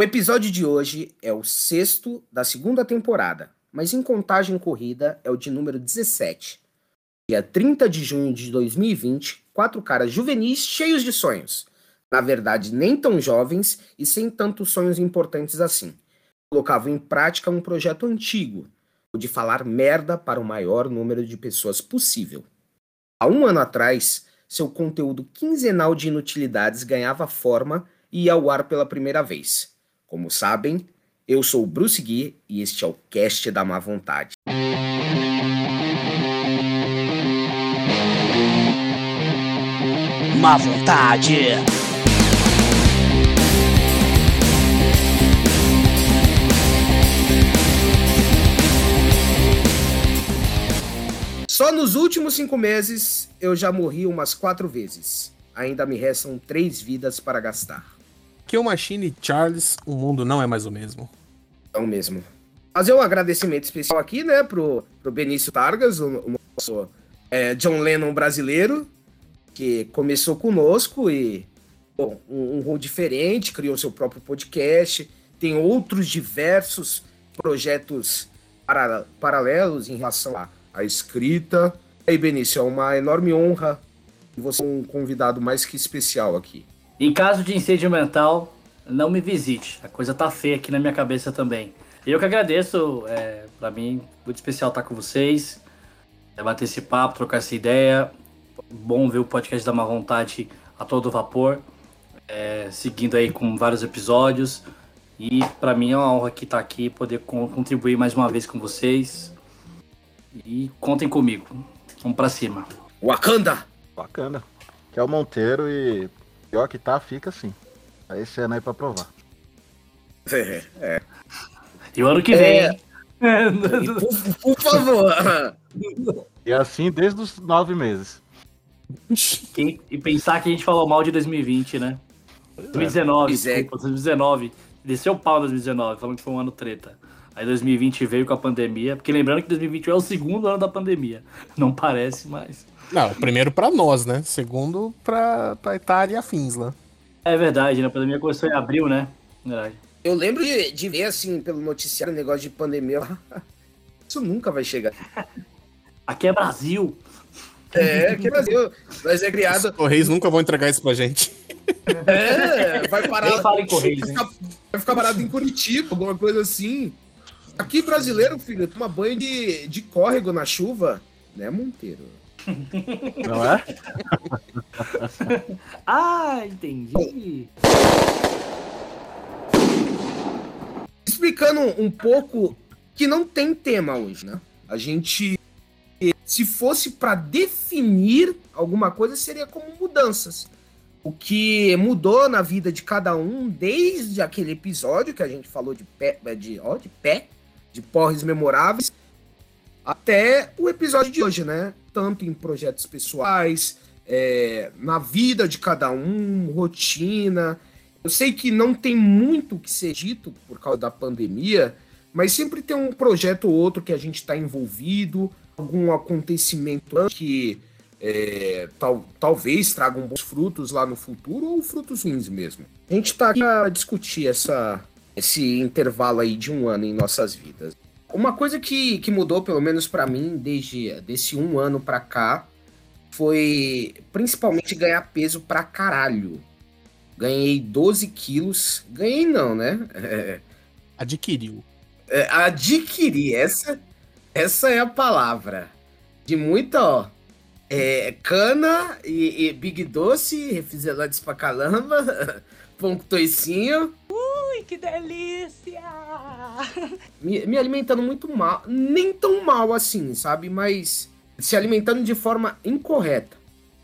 O episódio de hoje é o sexto da segunda temporada, mas em contagem corrida é o de número 17. Dia 30 de junho de 2020, quatro caras juvenis cheios de sonhos. Na verdade, nem tão jovens e sem tantos sonhos importantes assim. Colocavam em prática um projeto antigo, o de falar merda para o maior número de pessoas possível. Há um ano atrás, seu conteúdo quinzenal de inutilidades ganhava forma e ia ao ar pela primeira vez. Como sabem, eu sou o Bruce Gui e este é o Cast da Má Vontade. Má Vontade. Só nos últimos cinco meses eu já morri umas quatro vezes. Ainda me restam três vidas para gastar. Kill Machine Charles, o mundo não é mais o mesmo. Não mesmo. Fazer um agradecimento especial aqui, né, pro, pro Benício Targas, o, o nosso é, John Lennon brasileiro, que começou conosco e bom, um, um rol diferente, criou seu próprio podcast, tem outros diversos projetos para, paralelos em relação a escrita. E aí, Benício, é uma enorme honra você é um convidado mais que especial aqui. Em caso de incêndio mental, não me visite. A coisa tá feia aqui na minha cabeça também. Eu que agradeço, é, para mim, muito especial estar com vocês, é, bater esse papo, trocar essa ideia. Bom ver o podcast da Má Vontade a todo vapor, é, seguindo aí com vários episódios. E para mim é uma honra que estar tá aqui, poder contribuir mais uma vez com vocês. E contem comigo. Vamos pra cima. Wakanda! Wakanda. Que é o Monteiro e pior que tá, fica assim. Aí esse ano aí pra provar. É, é. E o ano que vem. É. Por, por, favor. E assim desde os nove meses. E, e, pensar que a gente falou mal de 2020, né? 2019, é. desculpa, 2019. Desceu o pau em 2019, falando que foi um ano treta. Aí 2020 veio com a pandemia, porque lembrando que 2021 é o segundo ano da pandemia. Não parece, mas. Não, primeiro para nós, né? Segundo pra, pra Itália e afins lá. É verdade, né? A pandemia começou em abril, né? Verdade. Eu lembro de, de ver, assim, pelo noticiário, o negócio de pandemia. Isso nunca vai chegar. Aqui é Brasil. É, aqui é Brasil. Mas é criado. Os Correios nunca vão entregar isso pra gente. É, vai parar. Nem fala em Correios, vai ficar, vai ficar parado em Curitiba, alguma coisa assim. Aqui, brasileiro, filho, toma banho de, de córrego na chuva, né, Monteiro? Não é? ah, entendi. Explicando um pouco que não tem tema hoje, né? A gente, se fosse para definir alguma coisa, seria como mudanças. O que mudou na vida de cada um desde aquele episódio que a gente falou de pé, de, ó, de pé de porres memoráveis, até o episódio de hoje, né? Tanto em projetos pessoais, é, na vida de cada um, rotina. Eu sei que não tem muito que ser dito por causa da pandemia, mas sempre tem um projeto ou outro que a gente está envolvido, algum acontecimento que é, tal, talvez tragam bons frutos lá no futuro ou frutos ruins mesmo. A gente está aqui para discutir essa, esse intervalo aí de um ano em nossas vidas. Uma coisa que, que mudou, pelo menos para mim, desde desse um ano para cá, foi principalmente ganhar peso pra caralho. Ganhei 12 quilos. Ganhei não, né? É, Adquiriu. É, adquiri, essa, essa é a palavra. De muita, ó. É, cana e, e Big Doce, refrigerantes pra caramba, pão com toicinho. Ui, que delícia! Me, me, alimentando muito mal. Nem tão mal assim, sabe? Mas se alimentando de forma incorreta.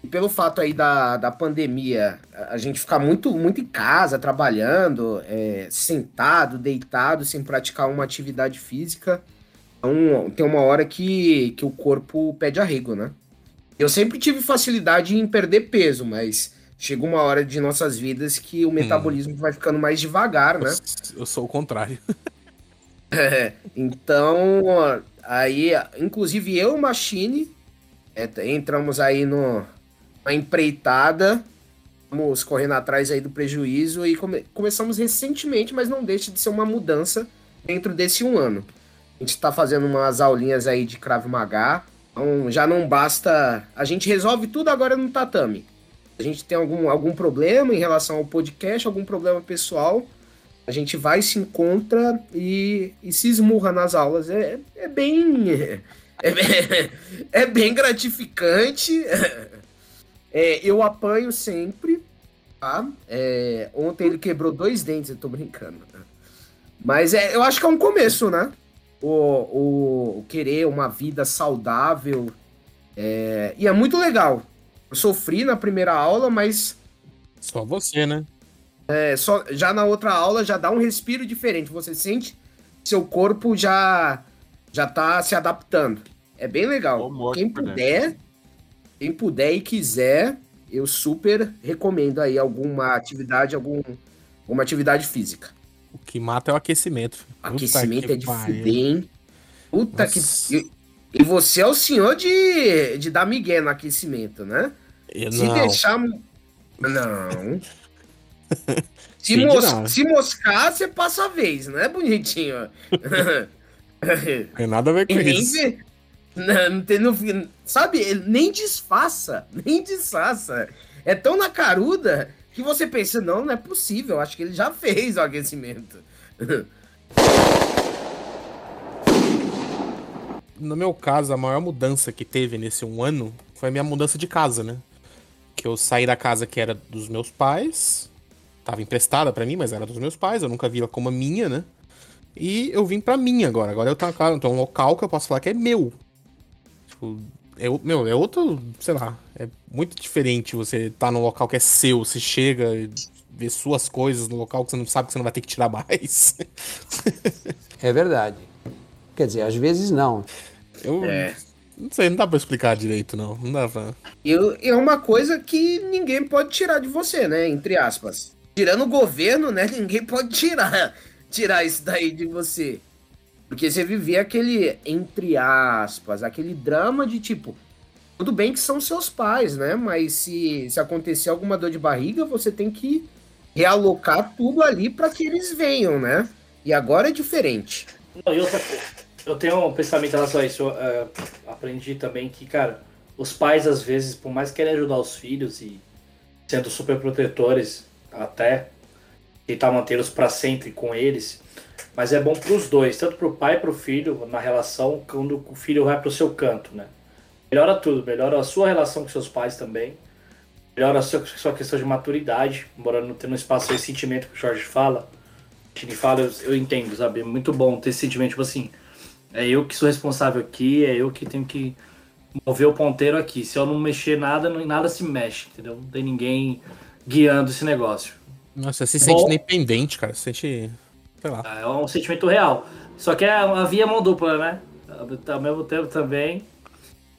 E pelo fato aí da, da pandemia, a gente ficar muito, muito em casa, trabalhando, é, sentado, deitado, sem praticar uma atividade física. Então, tem uma hora que, que o corpo pede arrego, né? Eu sempre tive facilidade em perder peso, mas chega uma hora de nossas vidas que o metabolismo hum. vai ficando mais devagar, né? Eu, eu sou o contrário. é, então, aí, inclusive eu, Machine, é, entramos aí no, uma empreitada Estamos correndo atrás aí do prejuízo e come- começamos recentemente, mas não deixa de ser uma mudança dentro desse um ano. A gente está fazendo umas aulinhas aí de Krav Maga, então já não basta. A gente resolve tudo agora no tatame. A gente tem algum, algum problema em relação ao podcast, algum problema pessoal, a gente vai, se encontra e, e se esmurra nas aulas. É, é bem. É, bem- é bem gratificante. É, eu apanho sempre, tá? É, ontem ele quebrou dois dentes, eu tô brincando. Mas é, eu acho que é um começo, né? O, o, o querer uma vida saudável. é, e é muito legal. Eu sofri na primeira aula, mas Só você, né? é, só, já na outra aula já dá um respiro diferente. Você sente seu corpo já já tá se adaptando. É bem legal. Quem puder, quem puder e quiser, eu super recomendo aí alguma atividade, algum, alguma atividade física. O que mata é o aquecimento. Puta Aquecimento que é de fuder, hein? Puta Nossa. que. E, você é o senhor de, de dar migué no aquecimento, né? Eu Se não. deixar. Não. Se, mos- nada. se moscar, você passa a vez, não é bonitinho? Tem nada a ver com nem isso. não, não tem fim. Sabe, ele nem disfarça, nem disfarça. É tão na caruda que você pensa, não, não é possível, acho que ele já fez o aquecimento. No meu caso, a maior mudança que teve nesse um ano foi a minha mudança de casa, né? Que eu saí da casa que era dos meus pais, tava emprestada pra mim, mas era dos meus pais, eu nunca vi ela como a minha, né? E eu vim pra mim agora. Agora eu tenho, eu tenho um local que eu posso falar que é meu. Tipo, é, meu, é outro, sei lá, é muito diferente você tá num local que é seu, você chega e vê suas coisas no local que você não sabe que você não vai ter que tirar mais. É verdade. Quer dizer, às vezes não. Eu É. não sei, não dá pra explicar direito, não. Não dá pra. E é uma coisa que ninguém pode tirar de você, né? Entre aspas. Tirando o governo, né? Ninguém pode tirar, tirar isso daí de você. Porque você vivia aquele, entre aspas, aquele drama de tipo. Tudo bem que são seus pais, né? Mas se, se acontecer alguma dor de barriga, você tem que realocar tudo ali para que eles venham, né? E agora é diferente. Não, e outra coisa, eu tenho um pensamento em relação a isso. Eu, é, aprendi também que, cara, os pais, às vezes, por mais que querem ajudar os filhos e sendo super protetores, até tentar mantê-los para sempre com eles, mas é bom para os dois, tanto para o pai e para o filho, na relação, quando o filho vai para o seu canto, né? Melhora tudo, melhora a sua relação com seus pais também, melhora a sua, sua questão de maturidade, embora não tenha um espaço de sentimento que o Jorge fala, que ele fala, eu, eu entendo, sabe? É muito bom ter esse sentimento, tipo assim, é eu que sou responsável aqui, é eu que tenho que mover o ponteiro aqui. Se eu não mexer nada, nada se mexe, entendeu? Não tem ninguém guiando esse negócio. Nossa, você se Bom. sente independente, cara. Você sente. Sei lá. É um sentimento real. Só que é a via mão dupla, né? Ao mesmo tempo também,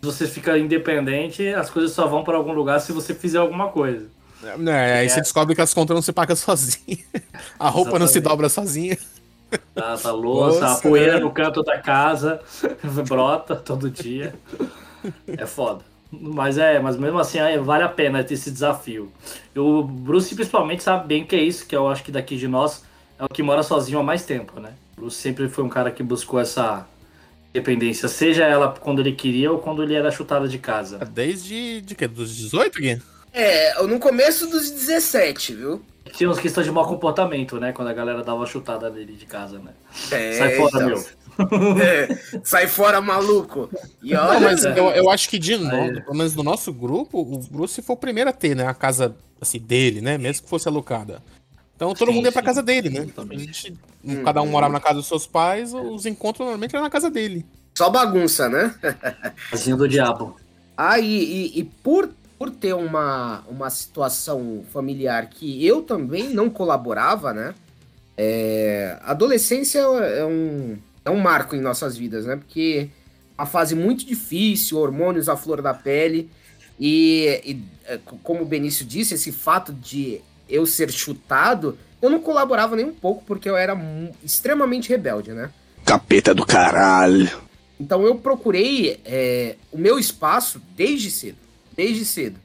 você fica independente, as coisas só vão para algum lugar se você fizer alguma coisa. É, aí você descobre que as contas não se pagam sozinha. A roupa não se Exatamente. dobra sozinha. Tá, tá louça, a Nossa, poeira né? no canto da casa brota todo dia. É foda. Mas é, mas mesmo assim é, vale a pena ter esse desafio. E o Bruce principalmente sabe bem o que é isso, que eu acho que daqui de nós é o que mora sozinho há mais tempo, né? O Bruce sempre foi um cara que buscou essa independência, seja ela quando ele queria ou quando ele era chutado de casa. Desde. De quê? Dos 18, Gui? É, no começo dos 17, viu? Tinha uns questões de mau comportamento, né? Quando a galera dava a chutada dele de casa, né? É, Sai fora, então. meu. É, sai fora, maluco. E Não, olha, mas é. eu, eu acho que de novo, pelo menos no nosso grupo, o Bruce foi o primeiro a ter, né? A casa assim, dele, né? Mesmo que fosse alocada. Então todo Sim, mundo ia pra sim. casa dele, né? A Exatamente. gente, cada um morava na casa dos seus pais, os encontros normalmente eram na casa dele. só bagunça, né? Casinha do diabo. Ah, e, e- e por, por ter uma, uma situação familiar que eu também não colaborava, né? É, a adolescência é um, é um marco em nossas vidas, né? Porque é uma fase muito difícil, hormônios à flor da pele. E, e, é, co- como o Benício disse, esse fato de eu ser chutado, eu não colaborava nem um pouco, porque eu era extremamente rebelde, né? Capeta do caralho. Então eu procurei é, o meu espaço desde cedo. Desde cedo.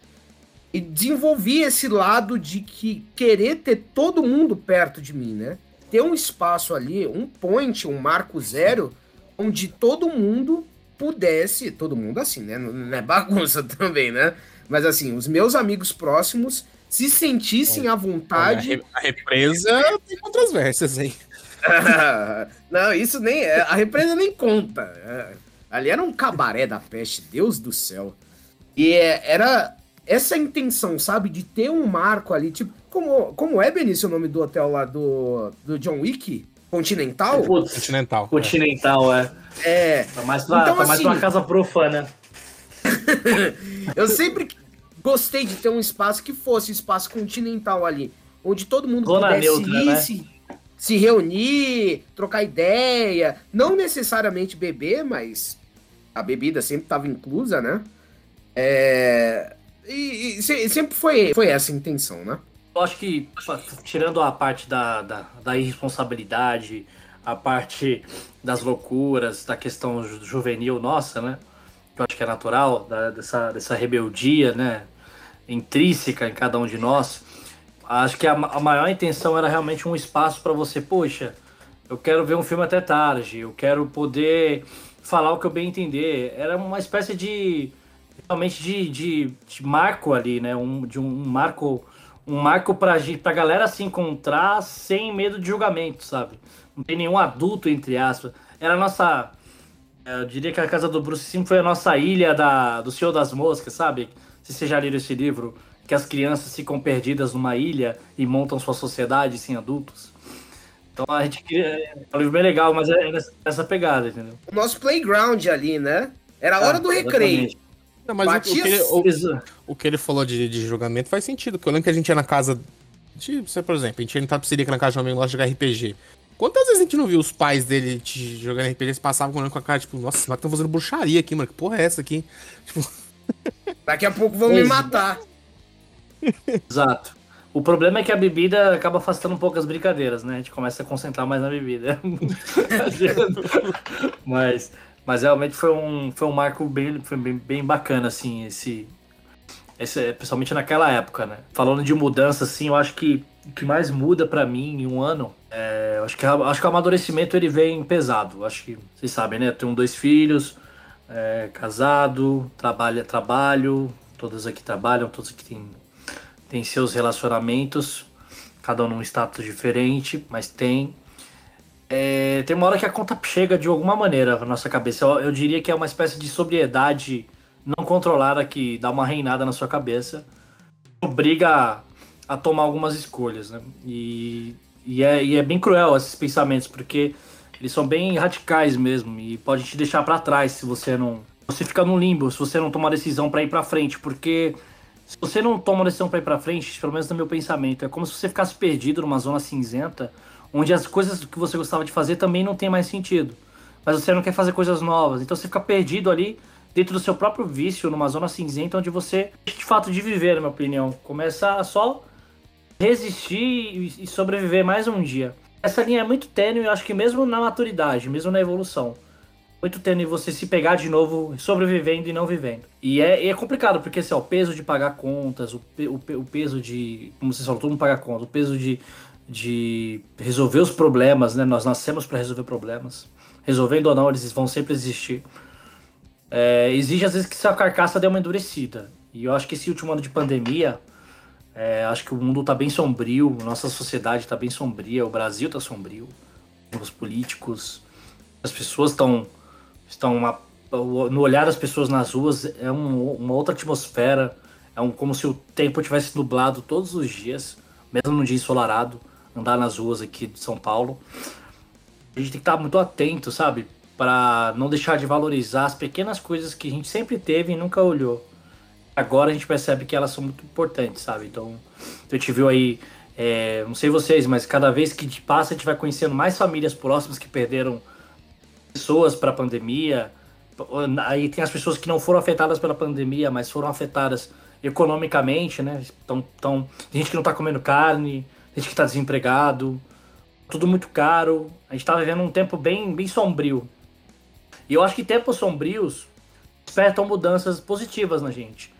e desenvolvi esse lado de que querer ter todo mundo perto de mim, né? Ter um espaço ali, um point, um marco zero, onde todo mundo pudesse, todo mundo assim, né? Não é bagunça também, né? Mas assim, os meus amigos próximos se sentissem à vontade. A represa tem controvérsias, hein? não, isso nem é. A represa nem conta. É, ali era um cabaré da peste, Deus do céu. E é, era essa intenção, sabe? De ter um marco ali, tipo, como, como é, Benício, o nome do hotel lá do, do John Wick? Continental? Putz, Continental. Continental, é. É. Tá mais pra, então, tá mais assim, uma casa profana. eu sempre gostei de ter um espaço que fosse espaço continental ali, onde todo mundo Zona pudesse neutra, ir, né? se, se reunir, trocar ideia, não necessariamente beber, mas a bebida sempre estava inclusa, né? É, e, e, sempre foi, foi essa a intenção, né? Eu acho que, tirando a parte da, da, da irresponsabilidade, a parte das loucuras, da questão juvenil nossa, né? Que eu acho que é natural, da, dessa, dessa rebeldia, né? Intrínseca em cada um de nós. Acho que a, a maior intenção era realmente um espaço para você, poxa, eu quero ver um filme até tarde, eu quero poder falar o que eu bem entender. Era uma espécie de realmente de, de, de, marco ali, né? Um, de um marco um marco pra, pra galera se encontrar sem medo de julgamento, sabe? Não tem nenhum adulto, entre aspas. Era a nossa. Eu diria que a casa do Bruce Sim foi a nossa ilha da, do Senhor das Moscas, sabe? Se você já leram esse livro, que as crianças ficam perdidas numa ilha e montam sua sociedade sem adultos. Então a gente queria. É um livro bem legal, mas é essa pegada, entendeu? O nosso playground ali, né? Era a hora ah, do recreio. Não, mas o, o, que ele, o, o, que ele, falou de, de julgamento faz sentido, porque eu lembro que a gente ia na casa. De, você, por exemplo, a gente ia em Tapsirica na casa de um amigo lá jogar RPG. Quantas vezes a gente não viu os pais dele jogando RPG? Eles passavam com a cara, tipo, nossa, mas estão fazendo bruxaria aqui, mano. Que porra é essa aqui? Tipo... Daqui a pouco vão me matar. Exato. O problema é que a bebida acaba afastando um pouco as brincadeiras, né? A gente começa a concentrar mais na bebida. mas, mas realmente foi um, foi um marco bem, foi bem, bem bacana, assim, esse, esse. Principalmente naquela época, né? Falando de mudança, assim, eu acho que o que mais muda para mim em um ano é, acho que acho que o amadurecimento ele vem pesado acho que vocês sabem né eu tenho dois filhos é, casado trabalha trabalho todos aqui trabalham todos aqui têm tem seus relacionamentos, cada um num status diferente, mas tem. É, tem uma hora que a conta chega de alguma maneira na nossa cabeça. Eu, eu, diria que é uma espécie de sobriedade não controlada que dá uma reinada na sua cabeça, obriga a, tomar algumas escolhas, né? E, e, é, e é bem cruel esses pensamentos, porque eles são bem radicais mesmo e pode te deixar para trás se você não. Você fica no limbo, se você não tomar decisão para ir para frente, porque se você não toma decisão para ir para frente, pelo menos no meu pensamento, é como se você ficasse perdido numa zona cinzenta, onde as coisas que você gostava de fazer também não tem mais sentido. Mas você não quer fazer coisas novas, então você fica perdido ali dentro do seu próprio vício, numa zona cinzenta onde você, de fato, de viver, na minha opinião, começa a só resistir e sobreviver mais um dia. Essa linha é muito tênue, eu acho que mesmo na maturidade, mesmo na evolução muito tênue você se pegar de novo sobrevivendo e não vivendo. E é, é complicado, porque assim, ó, o peso de pagar contas, o, o, o peso de. Como você falou, todo mundo paga conta, o peso de, de resolver os problemas, né? Nós nascemos para resolver problemas. Resolvendo ou não, eles vão sempre existir. É, exige às vezes que sua carcaça dê uma endurecida. E eu acho que esse último ano de pandemia, é, acho que o mundo tá bem sombrio, nossa sociedade tá bem sombria, o Brasil tá sombrio, os políticos, as pessoas estão estão uma, no olhar das pessoas nas ruas é um, uma outra atmosfera, é um, como se o tempo tivesse nublado todos os dias, mesmo num dia ensolarado, andar nas ruas aqui de São Paulo. A gente tem que estar muito atento, sabe? Para não deixar de valorizar as pequenas coisas que a gente sempre teve e nunca olhou. Agora a gente percebe que elas são muito importantes, sabe? Então, a gente viu aí, é, não sei vocês, mas cada vez que passa a gente vai conhecendo mais famílias próximas que perderam pessoas para a pandemia. Aí tem as pessoas que não foram afetadas pela pandemia, mas foram afetadas economicamente, né? Então, então gente que não está comendo carne, gente que está desempregado, tudo muito caro. A gente está vivendo um tempo bem, bem sombrio. E eu acho que tempos sombrios despertam mudanças positivas na gente.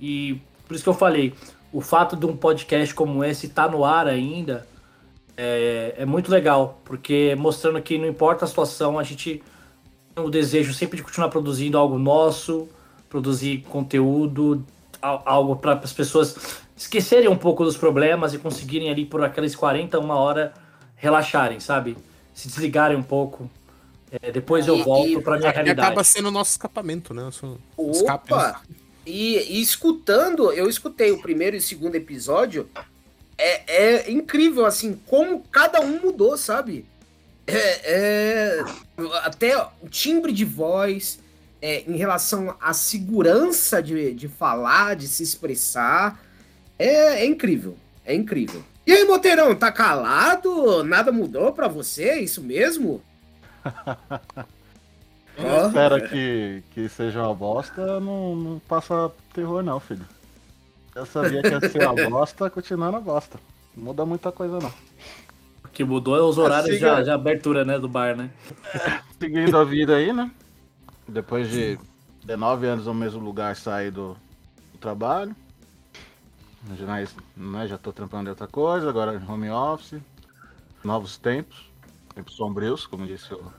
E por isso que eu falei, o fato de um podcast como esse estar no ar ainda é, é muito legal, porque mostrando que não importa a situação, a gente tem o desejo sempre de continuar produzindo algo nosso, produzir conteúdo, al- algo para as pessoas esquecerem um pouco dos problemas e conseguirem ali por aquelas 40, uma hora relaxarem, sabe? Se desligarem um pouco. É, depois eu E- volto para minha Que realidade. acaba sendo o nosso escapamento, né? Nosso escape, né? Opa! E, e escutando, eu escutei o primeiro e o segundo episódio. É, é incrível, assim, como cada um mudou, sabe? É, é- até o timbre de voz, é, em relação à segurança de, de falar, de se expressar. É, é incrível, é incrível. E aí, Moteirão, tá calado? Nada mudou pra você? É isso mesmo? Ó. Espera que, que seja uma bosta, não, não passa terror não, filho. Eu sabia que ia ser uma bosta, continuando a bosta. Não muda muita coisa não. O que mudou é os horários Siga- de, de abertura, né, do bar, né? Seguindo a vida aí, né? Depois de 19 anos no mesmo lugar, sair do, do trabalho. Já, né, já tô trampando de outra coisa, agora home office. Novos tempos. Tempos sombrios, como disse o,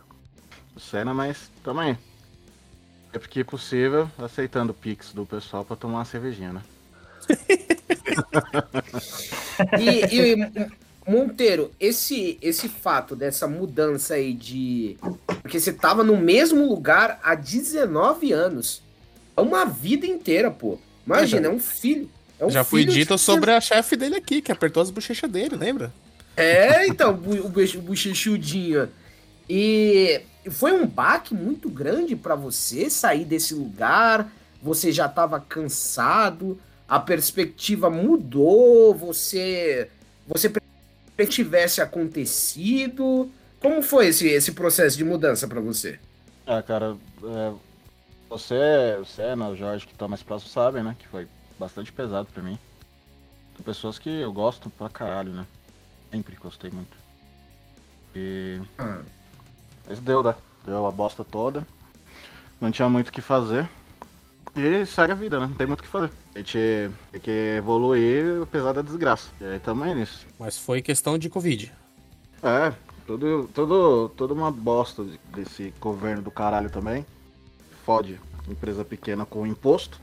o Senna, mas também. Sempre que possível, aceitando o Pix do pessoal pra tomar uma cervejinha, né? E, e, Monteiro, esse, esse fato dessa mudança aí de. Porque você tava no mesmo lugar há 19 anos. É uma vida inteira, pô. Imagina, é um filho. É um Já fui filho de- dito sobre a chefe dele aqui, que apertou as bochechas dele, lembra? É, então, o boche- bochechudinho. E foi um baque muito grande pra você sair desse lugar. Você já tava cansado, a perspectiva mudou, você você tivesse acontecido. Como foi esse, esse processo de mudança pra você? Ah, cara, é, você, o Senna, o Jorge, que estão mais próximos, sabem, né? Que foi bastante pesado pra mim. São pessoas que eu gosto pra caralho, né? Sempre gostei muito. E. Ah. Mas deu, né? Deu a bosta toda. Não tinha muito o que fazer. E segue a vida, né? Não tem muito o que fazer. A gente tem que evoluir apesar da desgraça. E aí tamo aí nisso. Mas foi questão de Covid. É, tudo, tudo, toda uma bosta de- desse governo do caralho também. Fode empresa pequena com imposto.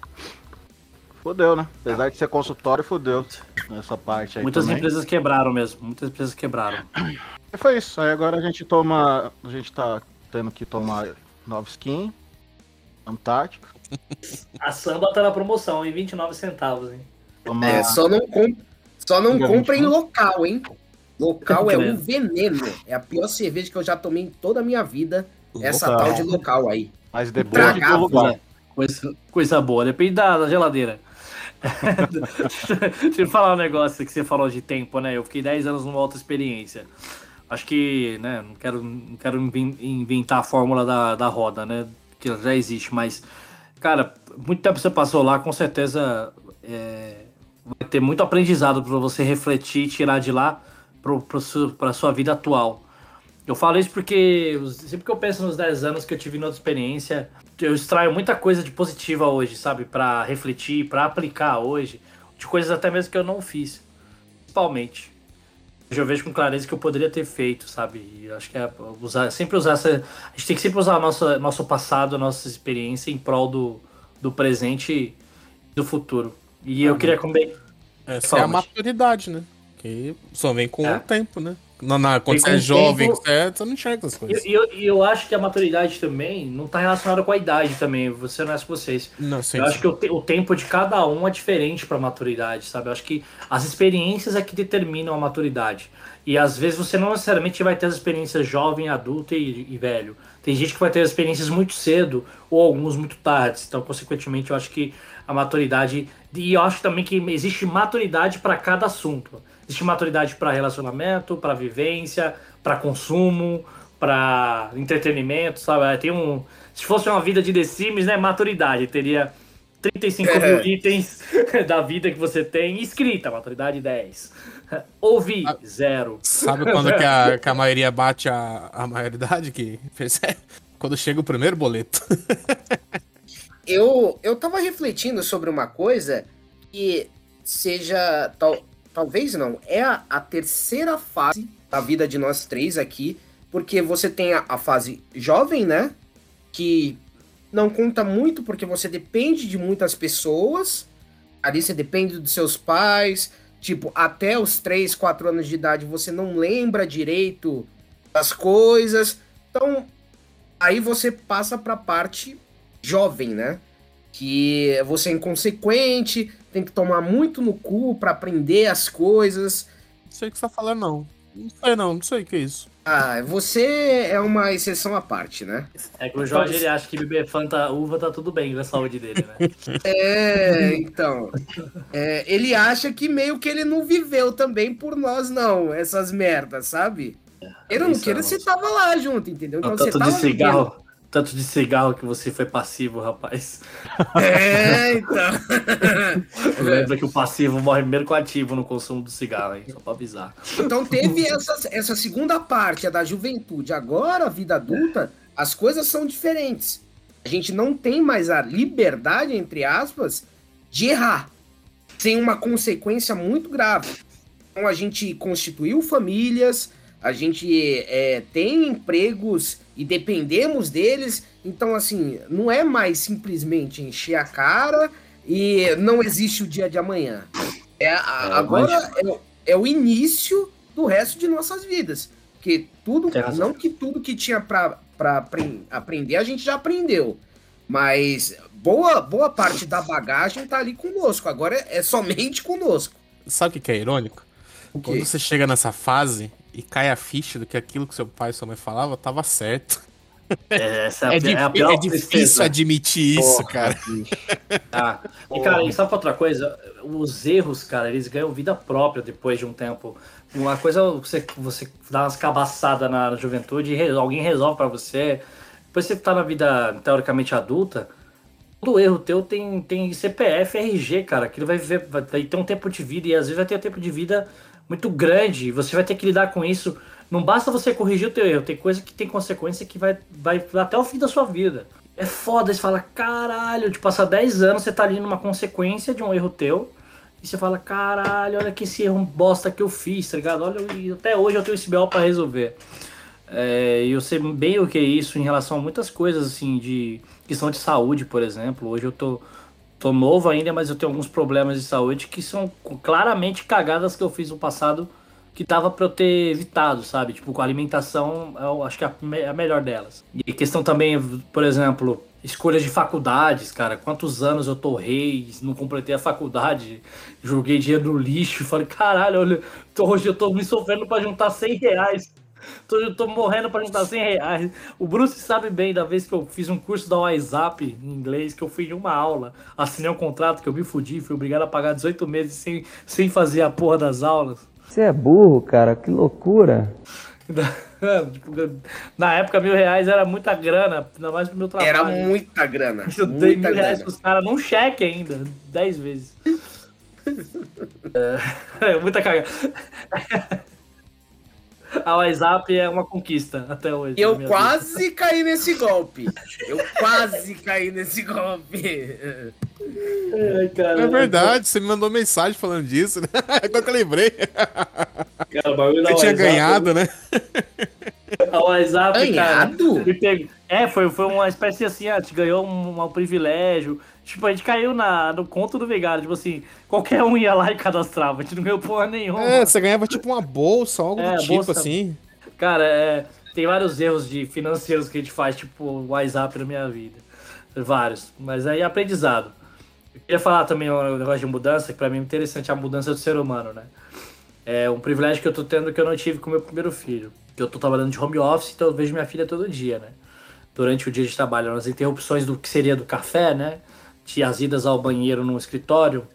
Fodeu, né? Apesar de ser consultório, fodeu nessa parte aí Muitas também. empresas quebraram mesmo. Muitas empresas quebraram. E foi isso. Aí agora a gente toma. A gente tá tendo que tomar nova skin. Antártica. A samba tá na promoção, em 29 centavos, hein? Tomar... É, só não, com, só não Diga, compra em 21. local, hein? Local é um veneno. É a pior cerveja que eu já tomei em toda a minha vida. Essa Local. tal de local aí. Mas depois do Tragável. lugar. Coisa, coisa boa, depende da, da geladeira. Deixa eu falar um negócio que você falou de tempo, né? Eu fiquei 10 anos numa outra experiência. Acho que, né, não quero, não quero inven- inventar a fórmula da, da roda, né? Que já existe, mas, cara, muito tempo você passou lá, com certeza é, vai ter muito aprendizado para você refletir e tirar de lá para sua vida atual. Eu falo isso porque sempre que eu penso nos 10 anos que eu tive na outra experiência, eu extraio muita coisa de positiva hoje, sabe? Pra refletir, pra aplicar hoje, de coisas até mesmo que eu não fiz, principalmente. Hoje eu vejo com clareza que eu poderia ter feito, sabe? E acho que é usar, sempre usar essa. A gente tem que sempre usar nosso, nosso passado, nossa experiência em prol do, do presente e do futuro. E eu queria comer. Essa Fala, é a maturidade, né? Que só vem com É. o tempo, né? Na, na- quando você é jovem, tempo. você, você não enxerga essas coisas. e eu, e eu acho que a maturidade também não tá relacionada com a idade também, vou ser honesto com vocês. Não, sim, Eu acho sim. que o, te- o tempo de cada um é diferente para maturidade, sabe? Eu acho que as experiências é que determinam a maturidade. E às vezes você não necessariamente vai ter as experiências jovem, adulto e, e velho. Tem gente que vai ter as experiências muito cedo ou alguns muito tarde. Então, consequentemente, eu acho que a maturidade. E eu acho também que existe maturidade para cada assunto. Existe maturidade para relacionamento, para vivência, para consumo, para entretenimento, sabe? Tem um. Se fosse uma vida de The Sims, né? Maturidade. Teria 35 É. mil itens da vida que você tem escrita, maturidade 10. Ouvir, Ah. zero. Sabe quando que a, que a maioria bate a, a maioridade? Que percebe? Quando chega o primeiro boleto. Eu, eu tava refletindo sobre uma coisa que seja. Tal, talvez não. É a, a terceira fase da vida de nós três aqui. Porque você tem a, a fase jovem, né? Que não conta muito porque você depende de muitas pessoas. Ali você depende dos seus pais. Tipo, até os 3, 4 anos de idade você não lembra direito das coisas. Então, aí você passa para a parte jovem, né? Que você é inconsequente, tem que tomar muito no cu para aprender as coisas. Não sei o que você tá falando, não. Não sei não, não sei o que é isso. Ah, você é uma exceção à parte, né? É que o Jorge ele acha que beber Fanta uva tá tudo bem com a saúde dele, né? É, então. É, ele acha que meio que ele não viveu também por nós, não, essas merdas, sabe? Eu não Isso queira, é você tava lá junto, entendeu? Então você tava de cigarro, tanto de cigarro que você foi passivo, rapaz. É, então. Lembra que o passivo morre primeiro com o ativo no consumo do cigarro, hein? Só pra avisar. Então teve essa, essa segunda parte, a da juventude. Agora, a vida adulta, as coisas são diferentes. A gente não tem mais a liberdade, entre aspas, de errar. Sem uma consequência muito grave. Então a gente constituiu famílias, a gente é, tem empregos e dependemos deles. Então, assim, não é mais simplesmente encher a cara e não existe o dia de amanhã. É, a- É, agora é, o- é o início do resto de nossas vidas. Porque tudo, não que tudo que tinha para aprender, a gente já aprendeu. Mas boa, boa parte da bagagem tá ali conosco. Agora é, é somente conosco. Sabe o que é irônico? Quando você chega nessa fase e cai a ficha do que aquilo que seu pai e sua mãe falavam tava certo. É, essa é, a É, pi- é a é difícil tristeza. admitir isso, Porra, cara. bicho. Ah, e cara, e sabe outra coisa? Os erros, cara, eles ganham vida própria depois de um tempo. Uma coisa é você, você dá umas cabaçadas na juventude e alguém resolve pra você. Depois você tá na vida teoricamente adulta, todo erro teu tem, tem CPF, RG, cara, que ele vai viver, vai, vai ter um tempo de vida e às vezes vai ter um tempo de vida muito grande. Você vai ter que lidar com isso. Não basta você corrigir o teu erro, tem coisa que tem consequência que vai, vai até o fim da sua vida. É foda, você fala, caralho, de passar 10 anos, você tá ali numa consequência de um erro teu. E você fala, caralho, olha que esse erro bosta que eu fiz, tá ligado? Olha, e até hoje eu tenho esse BO pra resolver. É, eu sei bem o que é isso em relação a muitas coisas, assim, de questão de saúde, por exemplo. Hoje eu tô, tô novo ainda, mas eu tenho alguns problemas de saúde que são claramente cagadas que eu fiz no passado que dava pra eu ter evitado, sabe? Tipo, com a alimentação, eu acho que é a, a melhor delas. E questão também, por exemplo, escolhas de faculdades, cara. Quantos anos eu torrei, não completei a faculdade, joguei dinheiro no lixo, falei, caralho, olha, hoje eu tô me sofrendo pra juntar 100 reais. Tô, tô morrendo pra juntar 100 reais. O Bruce sabe bem da vez que eu fiz um curso da WhatsApp em inglês, que eu fui em uma aula, assinei um contrato que eu me fudi, fui obrigado a pagar 18 meses sem, sem fazer a porra das aulas. Você é burro, cara, que loucura. Na época, mil reais era muita grana, ainda mais pro meu trabalho. Era muita grana. Eu dei Muita mil reais grana. pros caras num cheque ainda, dez vezes. é, muita cagada. A WhatsApp é uma conquista até hoje. Eu minha vida. quase caí nesse golpe. Eu quase caí nesse golpe. Ai, cara, É verdade, você me mandou mensagem falando disso, né? Agora que eu lembrei. Cara, o bagulho da Eu tinha WhatsApp- ganhado, né? A WhatsApp, cara. Ganhado? me pegou- É, foi, foi uma espécie assim, a gente ganhou um, um privilégio. Tipo, a gente caiu na, no conto do Vigário. Tipo assim, qualquer um ia lá e cadastrava. A gente não ganhou porra nenhuma. É, você ganhava tipo uma bolsa, algo É, do tipo bolsa. assim. Cara, é, tem vários erros de financeiros que a gente faz, tipo, o WhatsApp na minha vida. Vários. Mas aí aprendizado. Eu queria falar também um negócio de mudança, que pra mim é interessante a mudança do ser humano, né? É um privilégio que eu tô tendo que eu não tive com o meu primeiro filho. Que eu tô trabalhando de home office, então eu vejo minha filha todo dia, né? Durante o dia de trabalho, nas interrupções do que seria do café, né? De as idas ao banheiro no escritório,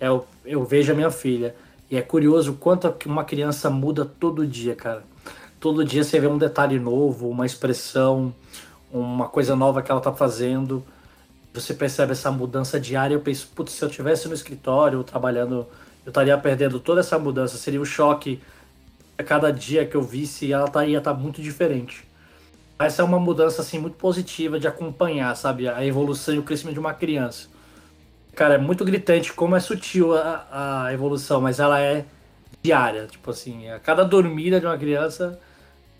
eu, eu vejo a minha filha. E é curioso quanto uma criança muda todo dia, cara. Todo dia você vê um detalhe novo, uma expressão, uma coisa nova que ela tá fazendo. Você percebe essa mudança diária. Eu penso, putz, se eu tivesse no escritório trabalhando, eu estaria perdendo toda essa mudança. Seria um choque a cada dia que eu visse, ela tá, ia estar muito diferente. Essa é uma mudança assim muito positiva de acompanhar, sabe, a evolução e o crescimento de uma criança. cara, é muito gritante como é sutil a, a evolução, mas ela é diária. Tipo assim, a cada dormida de uma criança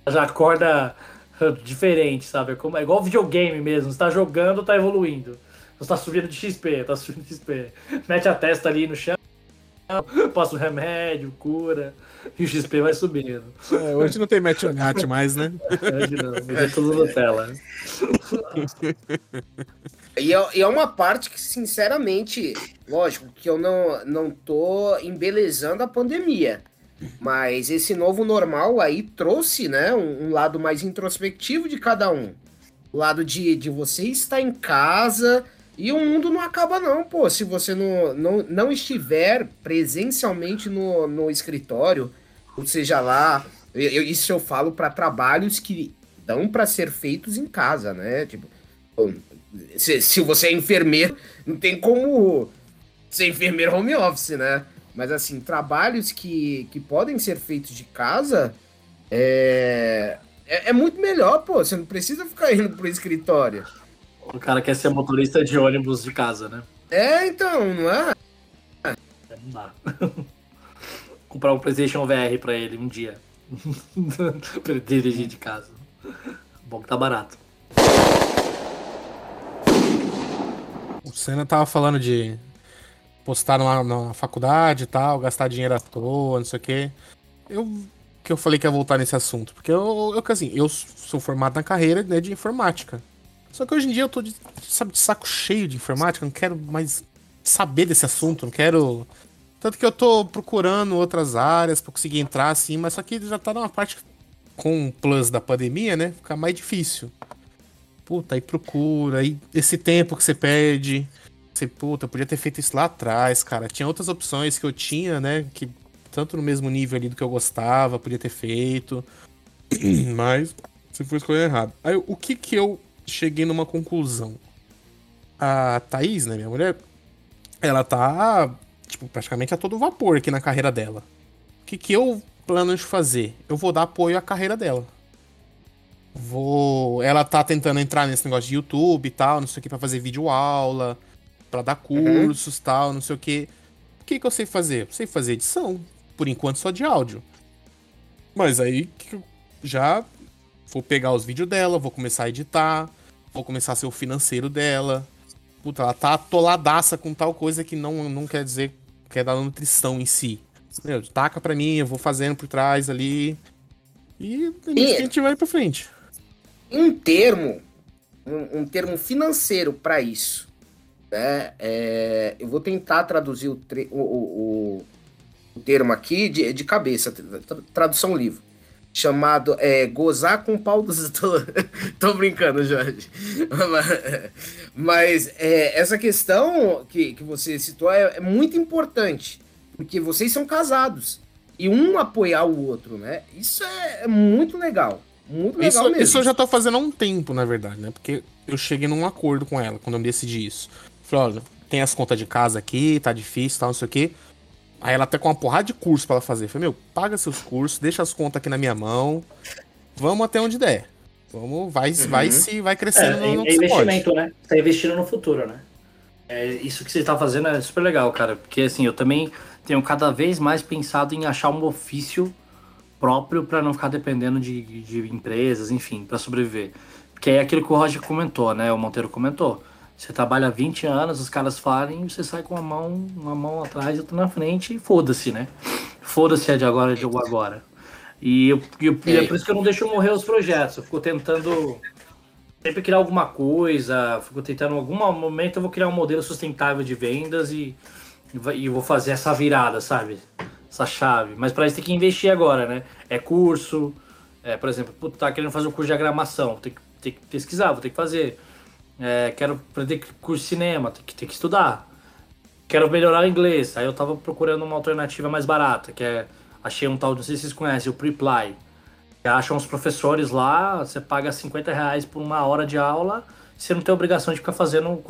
já acorda diferente, sabe? É, como, é igual videogame mesmo. Você tá jogando, tá evoluindo. Você tá subindo de XP, tá subindo de XP. Mete a testa ali no chão, passa o remédio, cura, e o XP vai subindo. É, hoje não tem match mais, né? Hoje não, hoje é tudo Nutella. E é, e é uma parte que, sinceramente, lógico que eu não, não tô embelezando a pandemia. Mas esse novo normal aí trouxe, né, um, um lado mais introspectivo de cada um. O lado de, de você estar em casa e o mundo não acaba não, pô. Se você não, não, não estiver presencialmente no, no escritório, ou seja lá, eu, isso eu falo para trabalhos que dão para ser feitos em casa, né? Tipo, se, se você é enfermeiro, não tem como ser enfermeiro home office, né? Mas assim, trabalhos que, que podem ser feitos de casa é, é, é muito melhor, pô. Você não precisa ficar indo pro escritório. O cara quer ser motorista de ônibus de casa, né? É, então, não é? É, não dá. Comprar um PlayStation VR pra ele um dia. pra ele dirigir de casa. Bom que tá barato. O Senna tava falando de postar na, na faculdade e tal, gastar dinheiro à toa, não sei o quê. Eu que eu falei que ia voltar nesse assunto, porque eu, eu assim, eu sou formado na carreira né, de informática. Só que hoje em dia eu tô de, sabe, de saco cheio de informática, não quero mais saber desse assunto, não quero. Tanto que eu tô procurando outras áreas para conseguir entrar assim, mas só que já tá numa parte com o plus da pandemia, né? Fica mais difícil. Puta, aí procura, aí esse tempo que você perde. Você, puta, podia ter feito isso lá atrás, cara. Tinha outras opções que eu tinha, né? Que tanto no mesmo nível ali do que eu gostava, podia ter feito. Mas você foi escolher errado. Aí o que que eu cheguei numa conclusão? A Thaís, né, minha mulher, ela tá, tipo, praticamente a todo vapor aqui na carreira dela. O que que eu planejo fazer? Eu vou dar apoio à carreira dela. Vou. Ela tá tentando entrar nesse negócio de YouTube e tal, não sei o que, pra fazer vídeo aula para dar uhum. cursos, uhum. tal, não sei o que. O que, que eu sei fazer? Eu sei fazer edição. Por enquanto só de áudio. Mas aí já vou pegar os vídeos dela, vou começar a editar, vou começar a ser o financeiro dela. Puta, ela tá atoladaça com tal coisa que não, não quer dizer que é da nutrição em si. Meu, taca pra mim, eu vou fazendo por trás ali. E, e a gente vai pra frente. Um termo, um, um termo financeiro para isso, né? É, eu vou tentar traduzir o, o, o, o, termo aqui de, de cabeça, tradução livre. Chamado é, Gozar com pau dos. Tô, tô brincando, Jorge. Mas é, essa questão que, que você citou é, é muito importante, porque vocês são casados e um apoiar o outro, né? Isso é, é muito legal. Muito legal isso, mesmo. Isso eu já tô fazendo há um tempo, na verdade, né? Porque eu cheguei num acordo com ela quando eu decidi isso. Falei, olha, tem as contas de casa aqui, tá difícil, tal, não sei o quê. Aí ela até com uma porrada de curso para ela fazer. Falei, meu, paga seus cursos, deixa as contas aqui na minha mão. Vamos até onde der. Vamos, vai, uhum. vai se vai crescendo é, no, no é investimento, né? Você tá investindo no futuro, né? É, isso que você tá fazendo é super legal, cara. Porque assim, eu também tenho cada vez mais pensado em achar um ofício próprio para não ficar dependendo de, de empresas, enfim, para sobreviver. Porque é aquilo que o Roger comentou, né? O Monteiro comentou. Você trabalha 20 anos, os caras falem, você sai com uma mão, uma mão atrás e outra na frente e foda-se, né? Foda-se é de agora, é de agora. E, eu, eu, e é por isso que eu não deixo morrer os projetos. Eu fico tentando sempre criar alguma coisa, fico tentando em algum momento eu vou criar um modelo sustentável de vendas e, e vou fazer essa virada, sabe? Essa chave. Mas para isso tem que investir agora, né? É curso, é, por exemplo, puta, tá querendo fazer um curso de diagramação, tem que, tem que pesquisar, vou ter que fazer é, quero aprender curso de cinema, tem que, tem que estudar. Quero melhorar o inglês. Aí eu tava procurando uma alternativa mais barata, que é. Achei um tal, não sei se vocês conhecem, o Preply. Acham os professores lá, você paga 50 reais por uma hora de aula, você não tem obrigação de ficar fazendo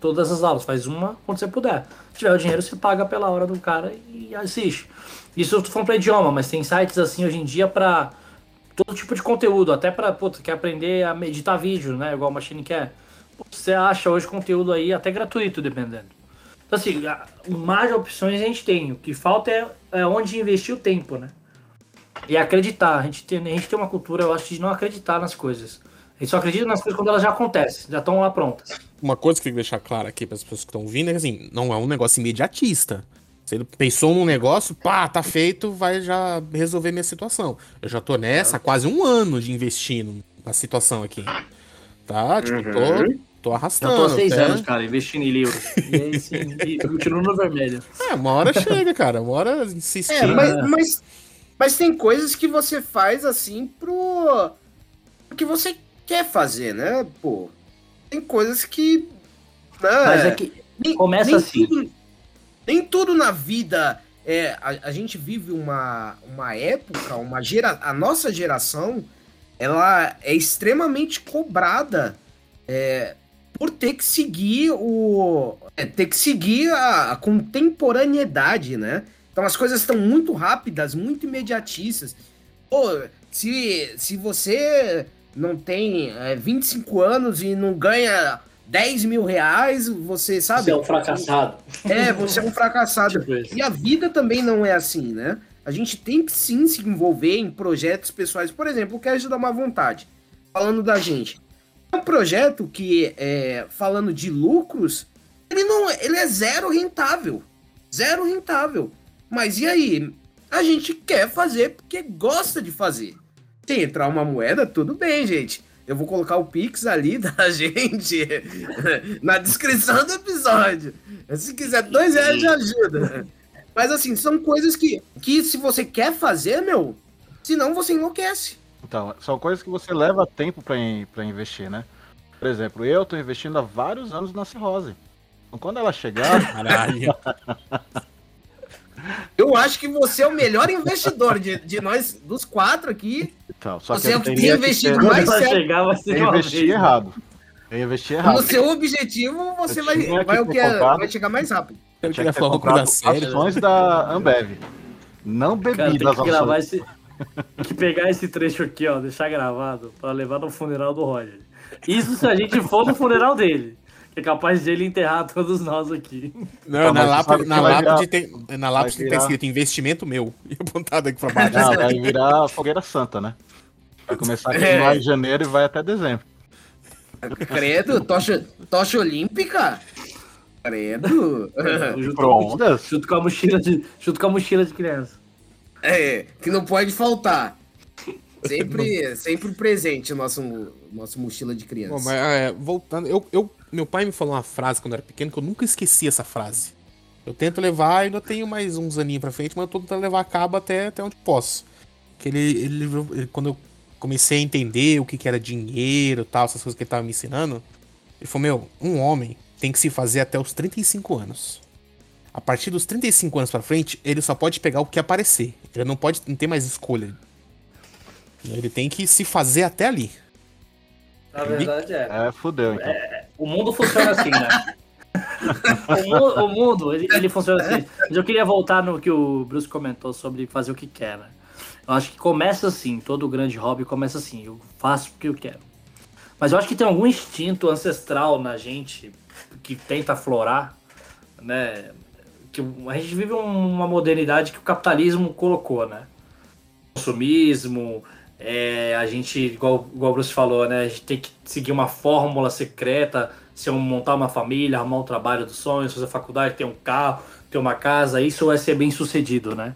todas as aulas, faz uma quando você puder. Se tiver o dinheiro, você paga pela hora do cara e assiste. Isso eu tô falando pra idioma, mas tem sites assim hoje em dia para todo tipo de conteúdo, até pra, pô, quer aprender a editar vídeo, né? Igual a Machine quer você acha hoje conteúdo aí até gratuito, dependendo. Então, Assim, mais opções a gente tem. O que falta é, é onde investir o tempo, né? E acreditar. A gente, tem, a gente tem uma cultura, eu acho, de não acreditar nas coisas. A gente só acredita nas coisas quando elas já acontecem, já estão lá prontas. Uma coisa que eu que deixar claro aqui para as pessoas que estão ouvindo é que assim, não é um negócio imediatista. Se ele pensou num negócio, pá, tá feito, vai já resolver minha situação. Eu já tô nessa há quase um ano de investindo na situação aqui. Tá? Tipo, tô, tô Já arrastando. tô há seis anos, cara, investindo em livros. E aí sim, e continuo no vermelho. É, uma hora chega, cara. Uma hora insistir. É, mas, mas, mas tem coisas que você faz assim pro. pro que você quer fazer, né? Pô. Tem coisas que. Né, Mas é que nem- começa nem assim. Tudo, nem tudo na vida. É, a, a gente vive uma, uma época, uma gera, a nossa geração, ela é extremamente cobrada é, por ter que seguir o. é, ter que seguir a, a contemporaneidade, né? Então as coisas estão muito rápidas, muito imediatistas. Pô, se, se você não tem é, 25 anos e não ganha 10 mil reais, você sabe? Você é um fracassado. É, você é um fracassado. Tipo. E a vida também não é assim, né? A gente tem que sim se envolver em projetos pessoais. Por exemplo, Cast da Má Vontade, falando da gente. É um projeto que, é, falando de lucros, ele não ele é zero rentável. Zero rentável. Mas e aí? A gente quer fazer porque gosta de fazer. Se entrar uma moeda, tudo bem, gente. Eu vou colocar o Pix ali da gente na descrição do episódio. Se quiser dois reais de ajuda. Mas assim, são coisas que, que se você quer fazer, meu, senão você enlouquece. Então, são coisas que você leva tempo pra in- pra investir, né? Por exemplo, eu tô investindo há vários anos na cirrose. Então, quando ela chegar, Caralho. Eu acho que você é o melhor investidor de, de nós, dos quatro aqui. então, só que Você eu tem investido mais sério. chegar, vai ser Eu uma investi vez. errado. Eu investi errado. No seu objetivo, você vai, vai, o que é- vai chegar mais rápido. Eu Tinha que falar coisa séria. ações da Ambev. Não Cara, tem bebidas que gravar ações. esse. Tem que pegar esse trecho aqui, ó, deixar gravado pra levar no funeral do Roger. Isso se a gente for no funeral dele. É capaz de ele enterrar todos nós aqui. Não, Ah, na lápide, na lápide virar- tem, na lápide vai tem virar- escrito investimento meu. E apontado aqui pra baixo. Não, vai virar fogueira santa, né? Vai começar aqui É. em janeiro e vai até dezembro. Credo, tocha, tocha olímpica? Credo. Junto, Prontas? junto com a mochila de, junto com a mochila de criança. É, que não pode faltar. Sempre, sempre presente o nosso, nosso mochila de criança. Bom, mas, é, voltando, eu, eu, meu pai me falou uma frase quando eu era pequeno que eu nunca esqueci essa frase. Eu tento levar, ainda tenho mais uns aninhos pra frente, mas eu tô tentando levar a cabo até, até onde posso. Que ele, ele, ele- quando eu comecei a entender o que, que era dinheiro e tal, essas coisas que ele tava me ensinando, ele falou: Meu, um homem tem que se fazer até os 35 anos. A partir dos 35 anos pra frente, ele só pode pegar o que aparecer. Ele não pode, não tem mais escolha. Ele tem que se fazer até ali. Na verdade é. É, fudeu, então. O mundo funciona assim, né? o, mu- o mundo, ele, ele funciona assim. Mas eu queria voltar no que o Bruce comentou sobre fazer o que quer, né? Eu acho que começa assim, todo grande hobby começa assim, eu faço porque eu quero. Mas eu acho que tem algum instinto ancestral na gente que tenta aflorar, né? Que a gente vive um- uma modernidade que o capitalismo colocou, né? Consumismo, é, a gente, igual, igual o Bruce falou, né? A gente tem que seguir uma fórmula secreta, se eu montar uma família, arrumar um trabalho dos sonhos, fazer faculdade, ter um carro, ter uma casa, isso vai ser bem sucedido, né?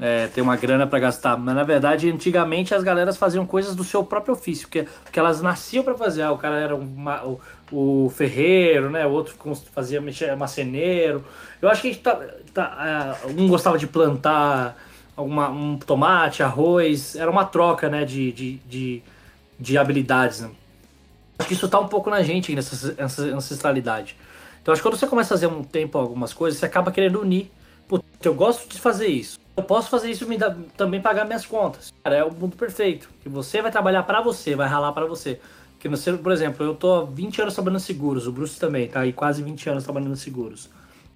É, ter uma grana para gastar. Mas na verdade, antigamente as galeras faziam coisas do seu próprio ofício, porque, porque elas nasciam para fazer. Ah, o cara era uma- o, o ferreiro, né? O outro fazia mexer marceneiro. Eu acho que a gente tá, tá, ah, um gostava de plantar alguma, um tomate, arroz. Era uma troca, né? De, de, de, de habilidades. Né? Acho que isso tá um pouco na gente, nessa ancestralidade. Então acho que quando você começa a fazer um tempo algumas coisas, você acaba querendo unir. Putz, eu gosto de fazer isso. Eu posso fazer isso e me dá- também pagar minhas contas. Cara, é o mundo perfeito. Que você vai trabalhar pra você, vai ralar pra você. Que ser, por exemplo, eu tô há 20 anos trabalhando em seguros, o Bruce também, tá aí quase 20 anos trabalhando em seguros.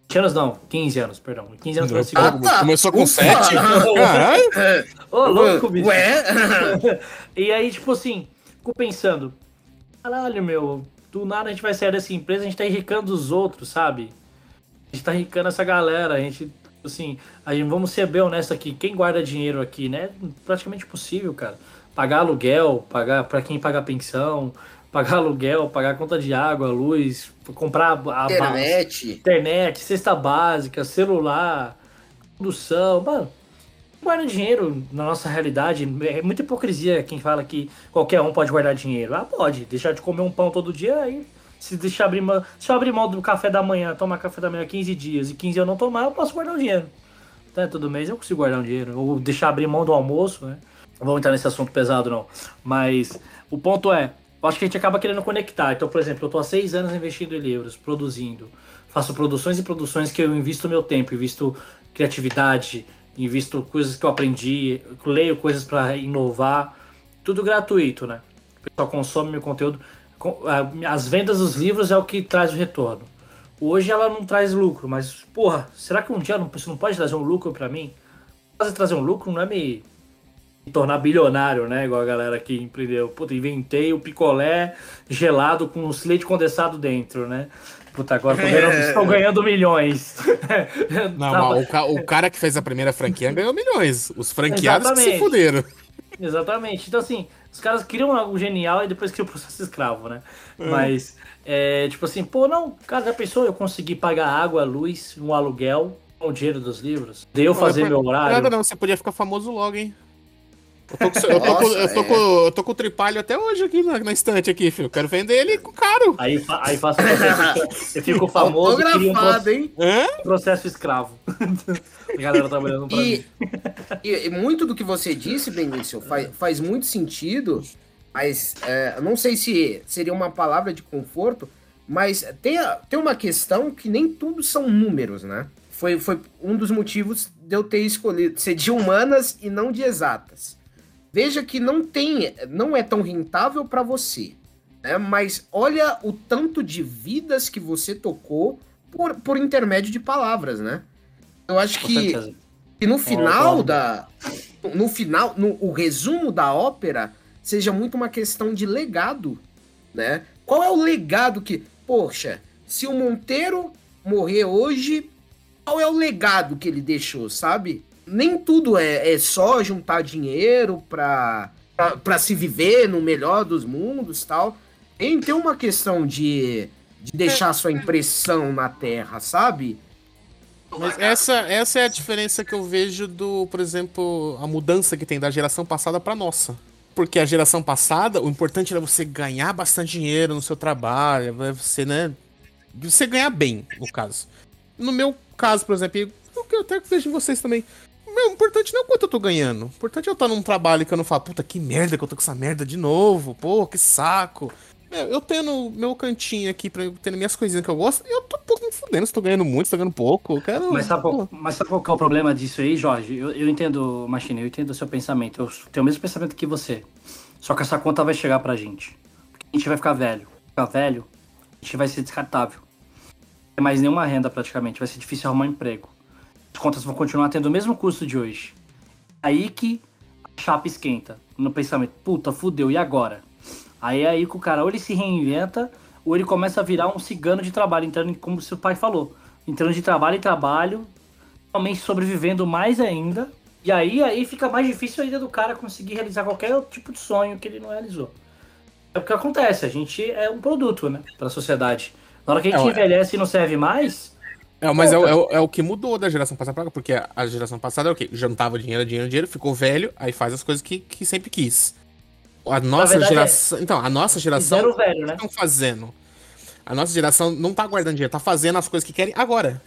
20 anos não, 15 anos, perdão. 15 anos trabalhando em seguros. Ah, tá. Começou com Ufa. 7? Caralho! Ô, louco, bicho. Ué? E aí, tipo assim, fico pensando, caralho, meu, do nada a gente vai sair dessa empresa, a gente tá enricando os outros, sabe? A gente tá rincando essa galera, a gente, assim, a gente, vamos ser bem honesto aqui, quem guarda dinheiro aqui, né? Praticamente impossível, cara. Pagar aluguel, pagar para quem paga pensão, pagar aluguel, pagar conta de água, luz, comprar a Internet. internet, cesta básica, celular, condução, mano. Guarda dinheiro na nossa realidade. É muita hipocrisia quem fala que qualquer um pode guardar dinheiro. Ah, pode. Deixar de comer um pão todo dia, aí. Se deixar abrir mão, se eu abrir mão do café da manhã, tomar café da manhã 15 dias e 15 eu não tomar, eu posso guardar o dinheiro. Tá, todo mês eu consigo guardar um dinheiro. Ou deixar abrir mão do almoço, né? Não vamos entrar nesse assunto pesado, não. Mas o ponto é, eu acho que a gente acaba querendo conectar. Então, por exemplo, eu tô há seis anos investindo em livros, produzindo. Faço produções e produções que eu invisto meu tempo, invisto criatividade, invisto coisas que eu aprendi, leio coisas para inovar. Tudo gratuito, né? O pessoal consome meu conteúdo. As vendas dos livros é o que traz o retorno. Hoje ela não traz lucro, mas, porra, será que um dia não, isso não pode trazer um lucro para mim? Fazer trazer um lucro não é me me tornar bilionário, né? Igual a galera que empreendeu. Puta, inventei o picolé gelado com leite condensado dentro, né? Puta, agora ganhando, estou ganhando milhões. Não, Tá, mas o, ca- o cara que fez a primeira franquia ganhou milhões. Os franqueados que se fuderam. Exatamente. Então, assim, os caras criam algo genial e depois criam o processo escravo, né? Mas, é, tipo assim, pô, não, cara, já pensou eu conseguir pagar água, luz, um aluguel com o dinheiro dos livros? De eu fazer Não, meu Nada horário? não, você podia ficar famoso logo, hein? Eu tô, com, eu tô com- Nossa, eu tô é. com- eu tô com o tripalho até hoje aqui na, na estante aqui, filho. Quero vender ele com caro. Aí, fa- aí faço o processo, eu fico famoso crio um Autografado, hein? Hã? processo escravo. a galera trabalhando pra mim. E, e- e muito do que você disse, Benício, faz, faz muito sentido, mas é, eu não sei se seria uma palavra de conforto, mas tem, a- tem uma questão que nem tudo são números, né? Foi, foi um dos motivos de eu ter escolhido ser de humanas e não de exatas. Veja que não tem, não é tão rentável para você, né? Mas olha o tanto de vidas que você tocou por, por intermédio de palavras, né? Eu acho Com que certeza. e no final concordo. da. No final, no, o resumo da ópera seja muito uma questão de legado, né? Qual é o legado que. Poxa, se o Monteiro morrer hoje, qual é o legado que ele deixou, sabe? Nem tudo é, é só juntar dinheiro pra, pra se viver no melhor dos mundos tal. Tem, tem uma questão de, de deixar sua impressão na Terra, sabe? Mas essa, essa é a diferença que eu vejo do, por exemplo, a mudança que tem da geração passada pra nossa. Porque a geração passada, o importante era você ganhar bastante dinheiro no seu trabalho, é você, né? Você ganhar bem, no caso. No meu caso, por exemplo, o que eu até vejo em vocês também. Meu, o importante não é quanto eu tô ganhando. O importante é eu estar num trabalho que eu não falo, puta, que merda que eu tô com essa merda de novo, pô, que saco. Meu, eu tendo meu cantinho aqui, pra tendo minhas coisinhas que eu gosto, eu tô um pouco me fudendo se tô ganhando muito, se tô ganhando pouco. Eu quero. Mas sabe, pô, mas sabe qual que é o problema disso aí, Jorge? Eu, eu entendo, Machine, eu entendo o seu pensamento. Eu tenho o mesmo pensamento que você. Só que essa conta vai chegar pra gente. Porque a gente vai ficar velho. Ficar velho, a gente vai ser descartável. Não tem mais nenhuma renda praticamente. Vai ser difícil arrumar um emprego. As contas vão continuar tendo o mesmo custo de hoje. Aí que a chapa esquenta. No pensamento, puta, fudeu, e agora? Aí é aí que o cara ou ele se reinventa, ou ele começa a virar um cigano de trabalho, entrando, como seu pai falou, entrando de trabalho em trabalho, realmente sobrevivendo mais ainda. E aí, aí fica mais difícil ainda do cara conseguir realizar qualquer tipo de sonho que ele não realizou. É o que acontece, a gente é um produto, né, pra sociedade. Na hora que a gente É, envelhece e não serve mais, É, mas é, o- é é o que mudou da geração passada pra cá, porque a, geração passada é o quê? Juntava dinheiro, dinheiro, dinheiro, ficou velho, aí faz as coisas que, que sempre quis. A nossa verdade, geração. Então, a nossa geração. fizeram velho, né? estão fazendo? A nossa geração não tá guardando dinheiro, tá fazendo as coisas que querem agora.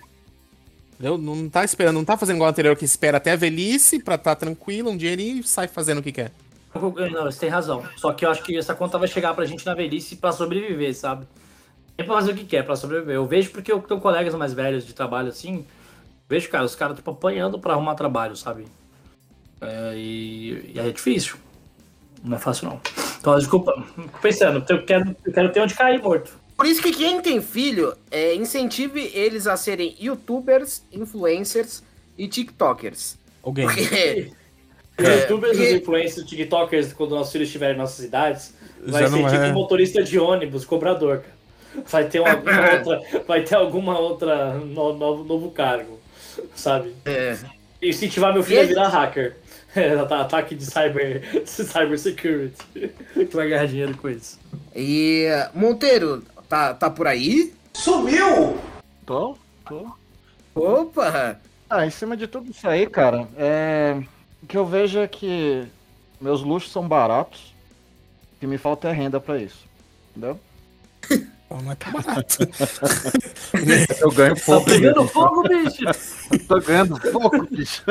Entendeu? Não tá esperando, não tá fazendo igual o anterior que espera até a velhice pra tá tranquilo, um dinheirinho e sai fazendo o que quer. Não, você tem razão. Só que eu acho que essa conta vai chegar pra gente na velhice pra sobreviver, sabe? É pra fazer o que quer, pra sobreviver. Eu vejo porque eu tenho colegas mais velhos de trabalho assim. Vejo, cara, os caras tipo apanhando pra arrumar trabalho, sabe? É, e, e aí é difícil. Não é fácil, não. Então, desculpa. Pensando, eu quero, eu quero ter onde cair morto. Por isso que quem tem filho, é, incentive eles a serem youtubers, influencers e tiktokers. Alguém. Porque É, youtubers, influencers, tiktokers, quando nossos filhos estiverem em nossas idades, vai Já ser não tipo é. motorista de ônibus, cobrador, cara. Vai ter uma, alguma outra, vai ter alguma outra no, novo, novo cargo, sabe? É. Incentivar meu filho a virar hacker. É, ata- Ataque de cyber, cyber security. Que vai ganhar dinheiro com isso. E Monteiro, tá, tá por aí? Tô, tô. Opa! Ah, em cima de tudo isso aí, cara, é... o que eu vejo é que meus luxos são baratos, o que me falta é renda pra isso. Entendeu? Pô, Não é tão barato. Eu ganho Tá pouco. pegando bicho. fogo, bicho! Tô ganhando pouco, bicho.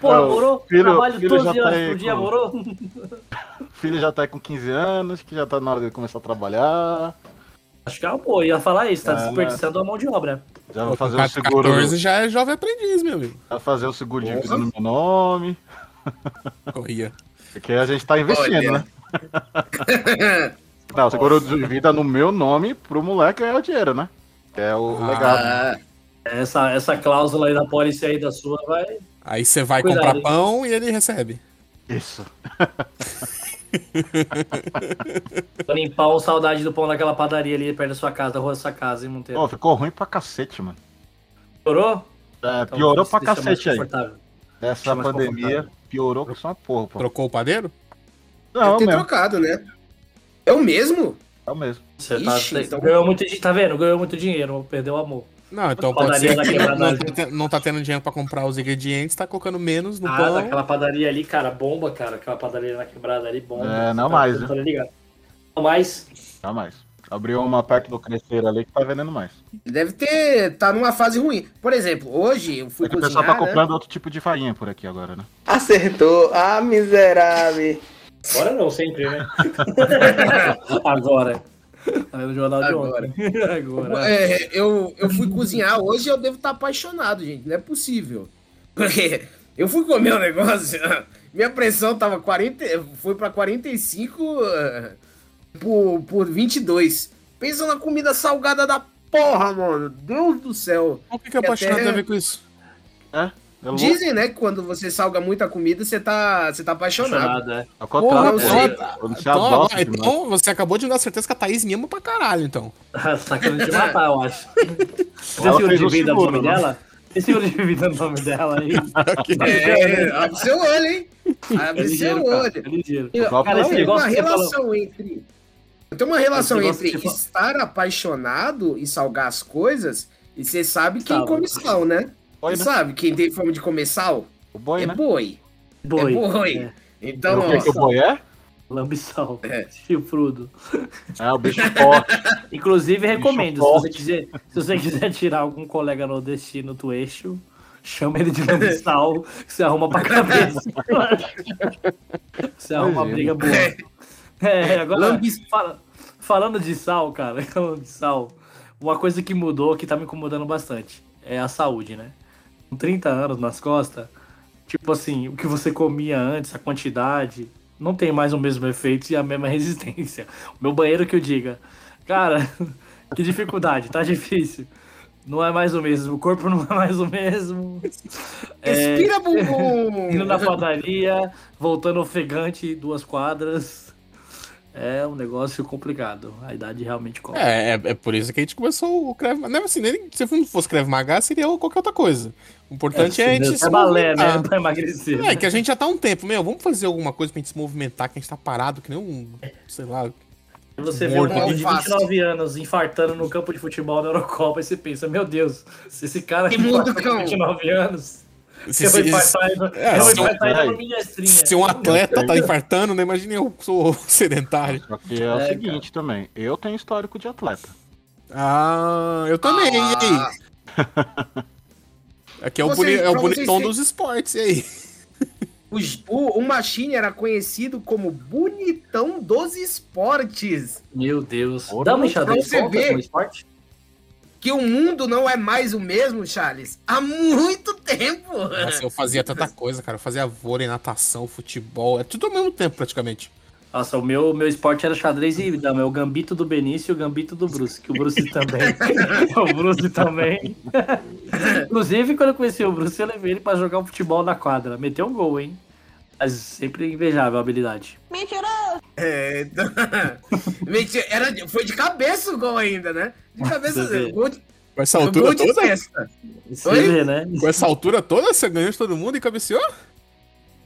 Pô, Não, morou? filho- Trabalho filho 12 já tá horas aí por dia, com- morou? O filho já tá aí com 15 anos, que já tá na hora de começar a trabalhar. Acho que é uma boa. Ia falar isso, tá Ah, desperdiçando a mão de obra. Já Pô, vai fazer o seguro. 14 já é jovem aprendiz, meu amigo. Vai fazer o seguro de vida no meu nome. Corria. Porque a gente tá investindo, Olha. né? Não, o seguro de vida no meu nome pro moleque é o dinheiro, né? É o Ah. legado. Ah, Essa, essa cláusula aí da pólice aí da sua vai. Aí você vai Cuidado, comprar hein? pão e ele recebe. Isso. Pra limpar o saudade do pão daquela padaria ali perto da sua casa, da rua da sua casa, hein, Monteiro? Pô, ficou ruim pra cacete, mano. Piorou? É, Então, piorou pra cacete aí. Essa pandemia piorou com só uma porra, pô. Trocou o padeiro? Não, Deve ter mesmo. trocado, né? É o mesmo? É o mesmo. Você tá, Ixi, então- ganhou muito dinheiro, tá vendo? Ganhou muito dinheiro, perdeu o amor. Não, então Padaria pode ser que não, quebrada. não, tá não tá tendo dinheiro pra comprar os ingredientes, tá colocando menos no Ah, pão. daquela padaria ali, cara, bomba, cara. Aquela padaria na quebrada ali, bomba. É, não tá- mais, né? tá ligado? Não mais. Tá mais. Abriu uma perto do crescer ali que tá vendendo mais. Deve ter. tá numa fase ruim. Por exemplo, hoje eu fui É que o cozinhar. pessoal tá né? comprando outro tipo de farinha por aqui agora, né? Acertou. Ah, miserável. Agora não, sempre, né? Agora. Tá vendo o jornal de Agora. ontem. Agora. É, eu, eu fui cozinhar hoje eu devo estar apaixonado, gente. Não é possível. Porque eu fui comer um negócio, minha pressão tava 40, foi pra 45 eh, por, por 22. Pensa na comida salgada da porra, mano. Deus do céu. O que, que apaixonado até- tem a ver com isso? É louco. Dizem, né, que quando você salga muita comida, você tá, você tá apaixonado. Apaixonado, é. Ao contrário. Quando você Então, você acabou de dar certeza que a Thaís me ama pra caralho, então. Tá querendo te matar, eu acho. Seguro fez de vida no nome né? dela? Tem seguro de vida no nome dela aí? É, abre seu olho, hein? É Abre seu ligeiro, cara. olho. É ligeiro. Eu- Cara, esse tem negócio uma você falou... relação entre. Tem uma relação Esse entre você estar apaixonado e salgar as coisas, e você sabe quem Sabe. come sal, né? Boi, Você né? sabe quem tem fome de comer sal? O boi, é né? boi. Boi. É boi. É. Então, o que, que o boi é? Lambiçal. É. Chifrudo. É o bicho forte. Inclusive, recomendo. Se você, quiser, se você quiser tirar algum colega nordestino do eixo, chama ele de lambiçal, que você arruma pra cabeça. você arruma uma briga boa. É, agora, Lambis- fala- falando de sal, cara, falando de sal, uma coisa que mudou, que tá me incomodando bastante, é a saúde, né? Com 30 anos nas costas, tipo assim, o que você comia antes, a quantidade, não tem mais o mesmo efeito e a mesma resistência. O meu banheiro que eu diga, cara, que dificuldade, tá difícil. Não é mais o mesmo, o corpo não é mais o mesmo. É, respira, bumbum! indo na padaria, voltando ofegante duas quadras. É um negócio complicado. A idade realmente conta. É, é, é por isso que a gente começou o Krav Maga. Não, assim, nem, se não fosse Krav Maga, seria qualquer outra coisa. O importante é, a gente se é balé, né? Pra emagrecer. É, que a gente já tá há um tempo, meu, vamos fazer alguma coisa pra gente se movimentar, que a gente tá parado, que nem um, sei lá, Você vê um homem de Alface. 29 anos infartando no campo de futebol na Eurocopa e você pensa, meu Deus, se esse cara Que mundo, infarta com cão. 29 anos, se, se, infartar é, se- é. minestrinha. se um atleta tá infartando, né? Imagina eu sou sedentário. Só que é o É, seguinte também. Eu tenho histórico de atleta. Ah, eu também, e Ah, aí? Aqui é o, Vocês- boni- é o vocês bonitão dos esportes, e aí? o, o, o Machine era conhecido como bonitão dos esportes. Meu Deus. Porra, Dá uma você conta ver. como esporte? Que o mundo não é mais o mesmo, Charles, há muito tempo. Nossa, eu fazia tanta coisa, cara. Eu fazia vôlei, natação, futebol. É tudo ao mesmo tempo, praticamente. Nossa, o meu, meu esporte era xadrez e dama. É o gambito do Benício e o gambito do Bruce. Que o Bruce também. o Bruce também. Inclusive, quando eu conheci o Bruce, eu levei ele pra jogar um futebol na quadra. Meteu um gol, hein? Mas sempre invejável a habilidade. Mentiroso! É, então... Mentira, Era, foi de cabeça o gol ainda, né? De cabeça. Vê. Gol de, Com essa gol altura de toda? festa. Vê, né? Com essa altura toda, você ganhou de todo mundo e cabeceou?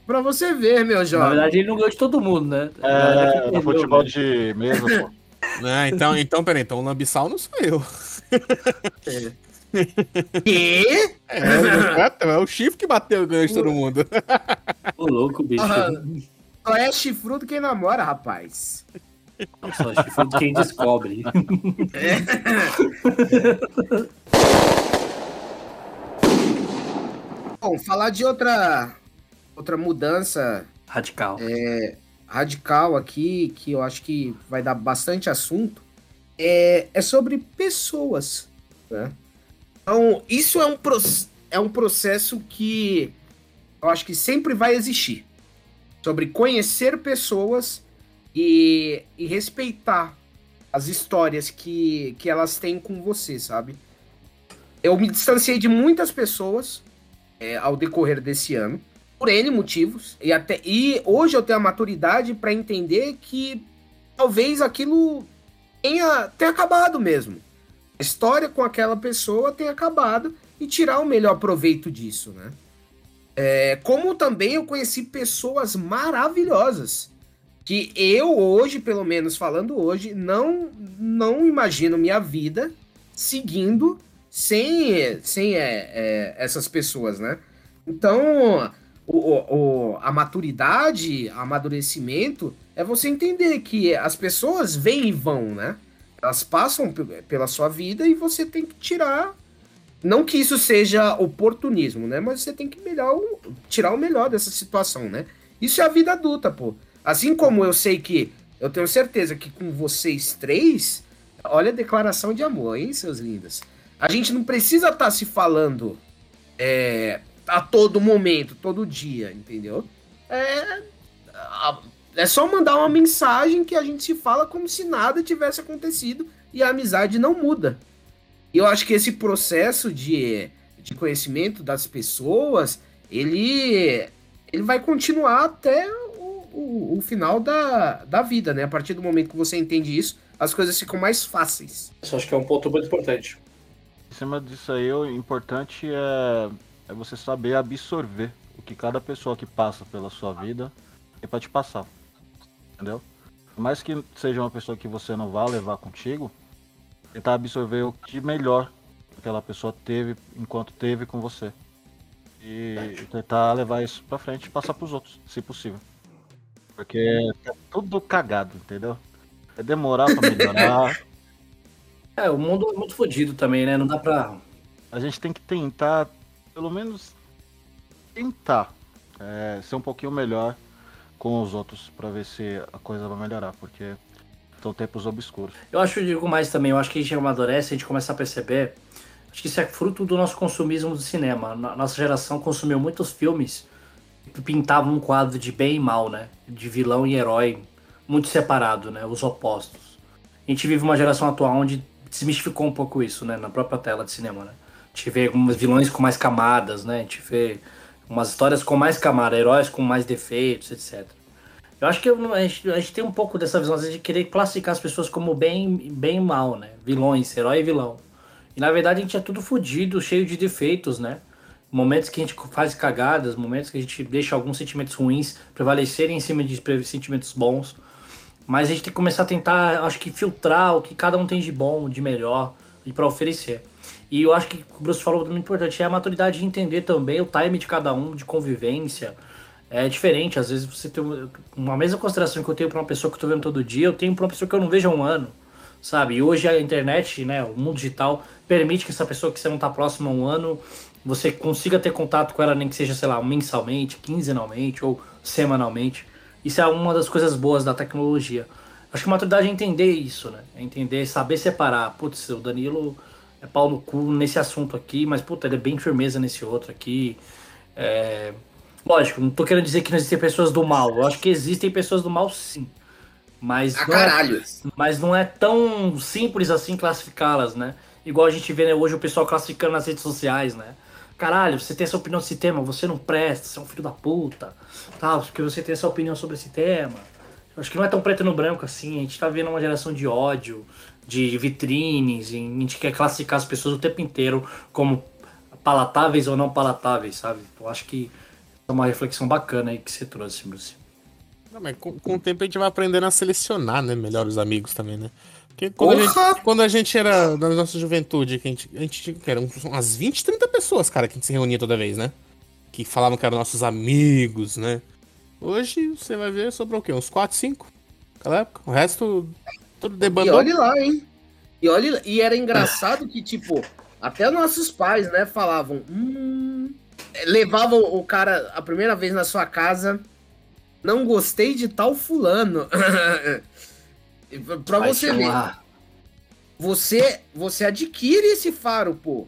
Pra você ver, meu Na jovem. verdade, ele não ganhou de todo mundo, né? Na É, quem no futebol né? de mesa, pô. Ah, então, então, peraí, então o Lambissal não sou eu. Quê? É, é, é o chifre que bateu e ganhou de todo mundo. Ô, louco, bicho. Ah, Só é chifrudo quem namora, rapaz. Só foi de quem descobre. Bom, falar de outra outra mudança Radical. radical aqui, que eu acho que vai dar bastante assunto, é, é sobre pessoas. Né? Então, isso é um, é um processo que eu acho que sempre vai existir. Sobre conhecer pessoas e, e respeitar as histórias que, que elas têm com você, sabe? Eu me distanciei de muitas pessoas é, ao decorrer desse ano por N motivos. E, até, e hoje eu tenho a maturidade para entender que talvez aquilo tenha, tenha acabado mesmo. A história com aquela pessoa tenha acabado e tirar o melhor proveito disso, né? É, como também eu conheci pessoas maravilhosas que eu hoje, pelo menos falando hoje, não não imagino minha vida seguindo sem, sem é, é, essas pessoas, né? Então, o, o- a maturidade, amadurecimento, é você entender que as pessoas vêm e vão, né? Elas passam pe- pela sua vida e você tem que tirar. Não que isso seja oportunismo, né? Mas você tem que melhor, tirar o melhor dessa situação, né? Isso é a vida adulta, pô. Assim como eu sei que. Eu tenho certeza que com vocês três. Olha a declaração de amor, hein, seus lindos? A gente não precisa estar se falando é, a todo momento, todo dia, entendeu? É, é só mandar uma mensagem que a gente se fala como se nada tivesse acontecido e a amizade não muda. E eu acho que esse processo de, de conhecimento das pessoas, ele, ele vai continuar até o, o, o final da, da vida, né? A partir do momento que você entende isso, as coisas ficam mais fáceis. Isso acho que é um ponto muito importante. Em cima disso aí, o importante é, é você saber absorver o que cada pessoa que passa pela sua vida tem pra te passar. Entendeu? Por mais que seja uma pessoa que você não vá levar contigo, tentar absorver o que melhor aquela pessoa teve enquanto teve com você. E, tentar levar isso pra frente e passar pros outros, se possível. Porque tá tudo cagado, entendeu? É demorar pra melhorar. É, o mundo é muito fodido também, né? Não dá pra. a gente tem que tentar, pelo menos tentar é, ser um pouquinho melhor com os outros pra ver se a coisa vai melhorar, porque são tempos obscuros. Eu acho eu digo mais também, eu acho que a gente amadurece, a gente começa a perceber. Acho que isso é fruto do nosso consumismo do cinema. Nossa geração consumiu muitos filmes que pintavam um quadro de bem e mal, né? De vilão e herói muito separado, né? Os opostos. A gente vive uma geração atual onde desmistificou um pouco isso, né? Na própria tela de cinema, né? A gente vê alguns vilões com mais camadas, né? A gente vê umas histórias com mais camadas, heróis com mais defeitos, etc. Eu acho que eu a, gente, a gente tem um pouco dessa visão às vezes, de querer classificar as pessoas como bem, bem mal, né? Vilões, herói e vilão. E na verdade a gente é tudo fodido, cheio de defeitos, né? Momentos que a gente faz cagadas, momentos que a gente deixa alguns sentimentos ruins prevalecerem em cima de sentimentos bons. Mas a gente tem que começar a tentar, acho que, filtrar o que cada um tem de bom, de melhor e para oferecer. E eu acho que o Bruce falou muito importante é a maturidade de entender também o time de cada um, de convivência. É diferente, às vezes você tem uma- mesma consideração que eu tenho para uma pessoa que eu tô vendo todo dia, eu tenho para uma pessoa que eu não vejo há um ano, sabe? E hoje a internet, né, o mundo digital permite que essa pessoa que você não tá próximo há um ano, você consiga ter contato com ela nem que seja, sei lá, mensalmente, quinzenalmente ou semanalmente. Isso é uma das coisas boas da tecnologia. Acho que a maturidade é entender isso, né? É entender, saber separar. Putz, o Danilo é pau no cu nesse assunto aqui, mas puta, ele é bem firmeza nesse outro aqui. É... Lógico, não tô querendo dizer que não existem pessoas do mal. Eu acho que existem pessoas do mal sim. Mas Ah, não é- caralho. mas não é tão simples assim classificá-las, né? Igual a gente vê né, hoje o pessoal classificando nas redes sociais, né? Caralho, você tem essa opinião desse tema, você não presta, você é um filho da puta, tal, porque você tem essa opinião sobre esse tema. acho que não é tão preto no branco assim. A gente tá vendo uma geração de ódio, de vitrines, e a gente quer classificar as pessoas o tempo inteiro como palatáveis ou não palatáveis, sabe? Eu acho que é uma reflexão bacana aí que você trouxe, Bruce. Não, mas com, com o tempo a gente vai aprendendo a selecionar, né? Melhor os amigos também, né? Porque quando, a gente, quando a gente era na nossa juventude, que a gente, a gente tinha que eram umas 20, 30 pessoas, cara, que a gente se reunia toda vez, né? Que falavam que eram nossos amigos, né? Hoje você vai ver sobrou o quê? Uns 4, 5? Naquela época. O resto, tudo E debandou. olhe lá, hein? E, olhe, e era engraçado que, tipo, até nossos pais, né, falavam. Hum, levavam o cara a primeira vez na sua casa. Não gostei de tal fulano. E pra- Vai você ver. chamar- Você, você adquire esse faro, pô.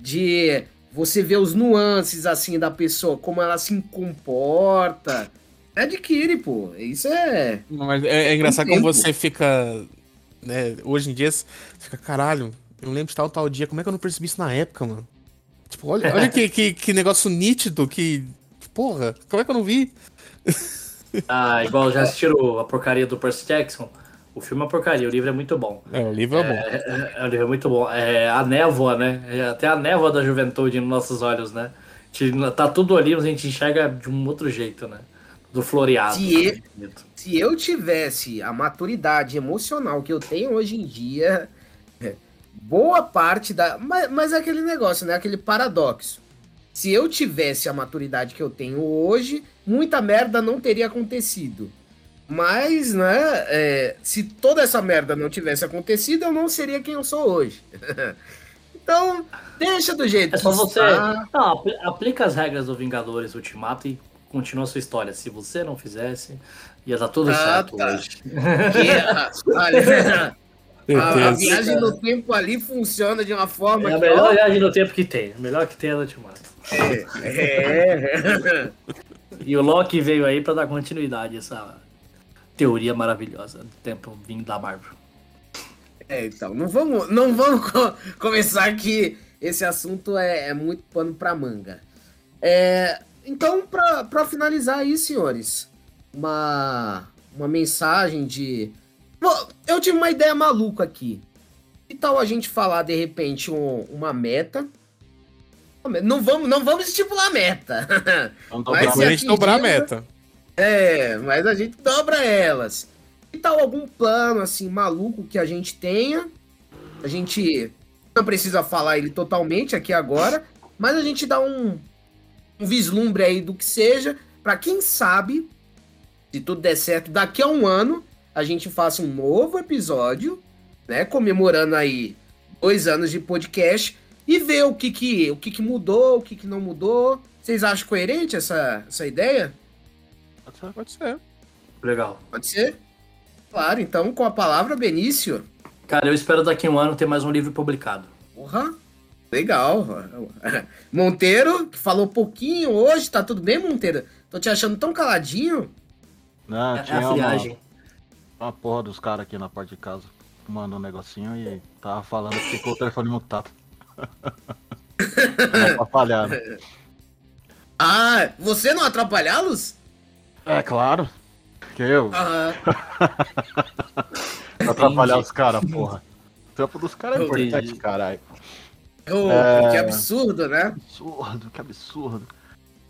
De você ver os nuances, assim, da pessoa, como ela se comporta. Adquire, pô. Isso é. Mas é, é engraçado Com como você fica. Né, hoje em dia, você fica, caralho, eu lembro de tal, tal dia, como é que eu não percebi isso na época, mano? Tipo, olha, olha que, que, que negócio nítido, que. Porra, como é que eu não vi? Ah, igual já assistiram a porcaria do Percy Jackson? O filme é porcaria, o livro é muito bom. É, o livro é, bom. É, é, é, o livro é muito bom. É a névoa, né? É até a névoa da juventude nos nossos olhos, né? A gente- Tá tudo ali, mas a gente enxerga de um outro jeito, né? Do floreado. Se e- tá bonito. Se eu tivesse a maturidade emocional que eu tenho hoje em dia, boa parte da. Mas, mas é aquele negócio, né? Aquele paradoxo. Se eu tivesse a maturidade que eu tenho hoje, muita merda não teria acontecido. Mas, né, é, se toda essa merda não tivesse acontecido, eu não seria quem eu sou hoje. então, deixa do jeito É só que você. está. Não, apl- aplica as regras do Vingadores Ultimato e continua a sua história. Se você não fizesse, ia dar tudo Ah, certo tá. hoje. Que, a, olha, a- a viagem no tempo ali funciona de uma forma É a que, ó, melhor viagem do tempo que tem. A melhor que tem é a do Ultimato. É. E o Loki veio aí pra dar continuidade a essa teoria maravilhosa do tempo vindo da Marvel. É, então, não vamos, não vamos co- começar que esse assunto é, é muito pano pra manga. É, então, pra, pra finalizar aí, senhores, uma, uma mensagem de. Eu tive uma ideia maluca aqui. Que tal a gente falar, de repente, um- uma meta? Não vamos, não vamos estipular meta. Vamos Mas dobrar se Pra gente dobrar a meta. É, mas a gente dobra elas. Que tal algum plano, assim, maluco que a gente tenha? A gente não precisa falar ele totalmente aqui agora, mas a gente dá um, um vislumbre aí do que seja, pra quem sabe, se tudo der certo, daqui a um ano a gente faça um novo episódio, né, comemorando aí dois anos de podcast e ver o que que, o que, que mudou, o que, que não mudou. Vocês acham coerente essa, essa ideia? Pode ser. Pode ser. Legal. Pode ser? Claro, então com a palavra, Benício. Cara, eu espero daqui a um ano ter mais um livro publicado. Porra, legal. Monteiro, que falou pouquinho hoje, tá tudo bem, Monteiro? Tô te achando tão caladinho. Não, É, é tinha a uma, friagem. uma porra dos caras aqui na parte de casa fumando um negocinho e tava falando que ficou o telefone mutado. Né? Ah, você não atrapalhá-los? É claro. Que eu Aham. atrapalhar os caras, porra. O trampo dos caras é importante, caralho. Ô, É. Que absurdo, né? Absurdo, que absurdo.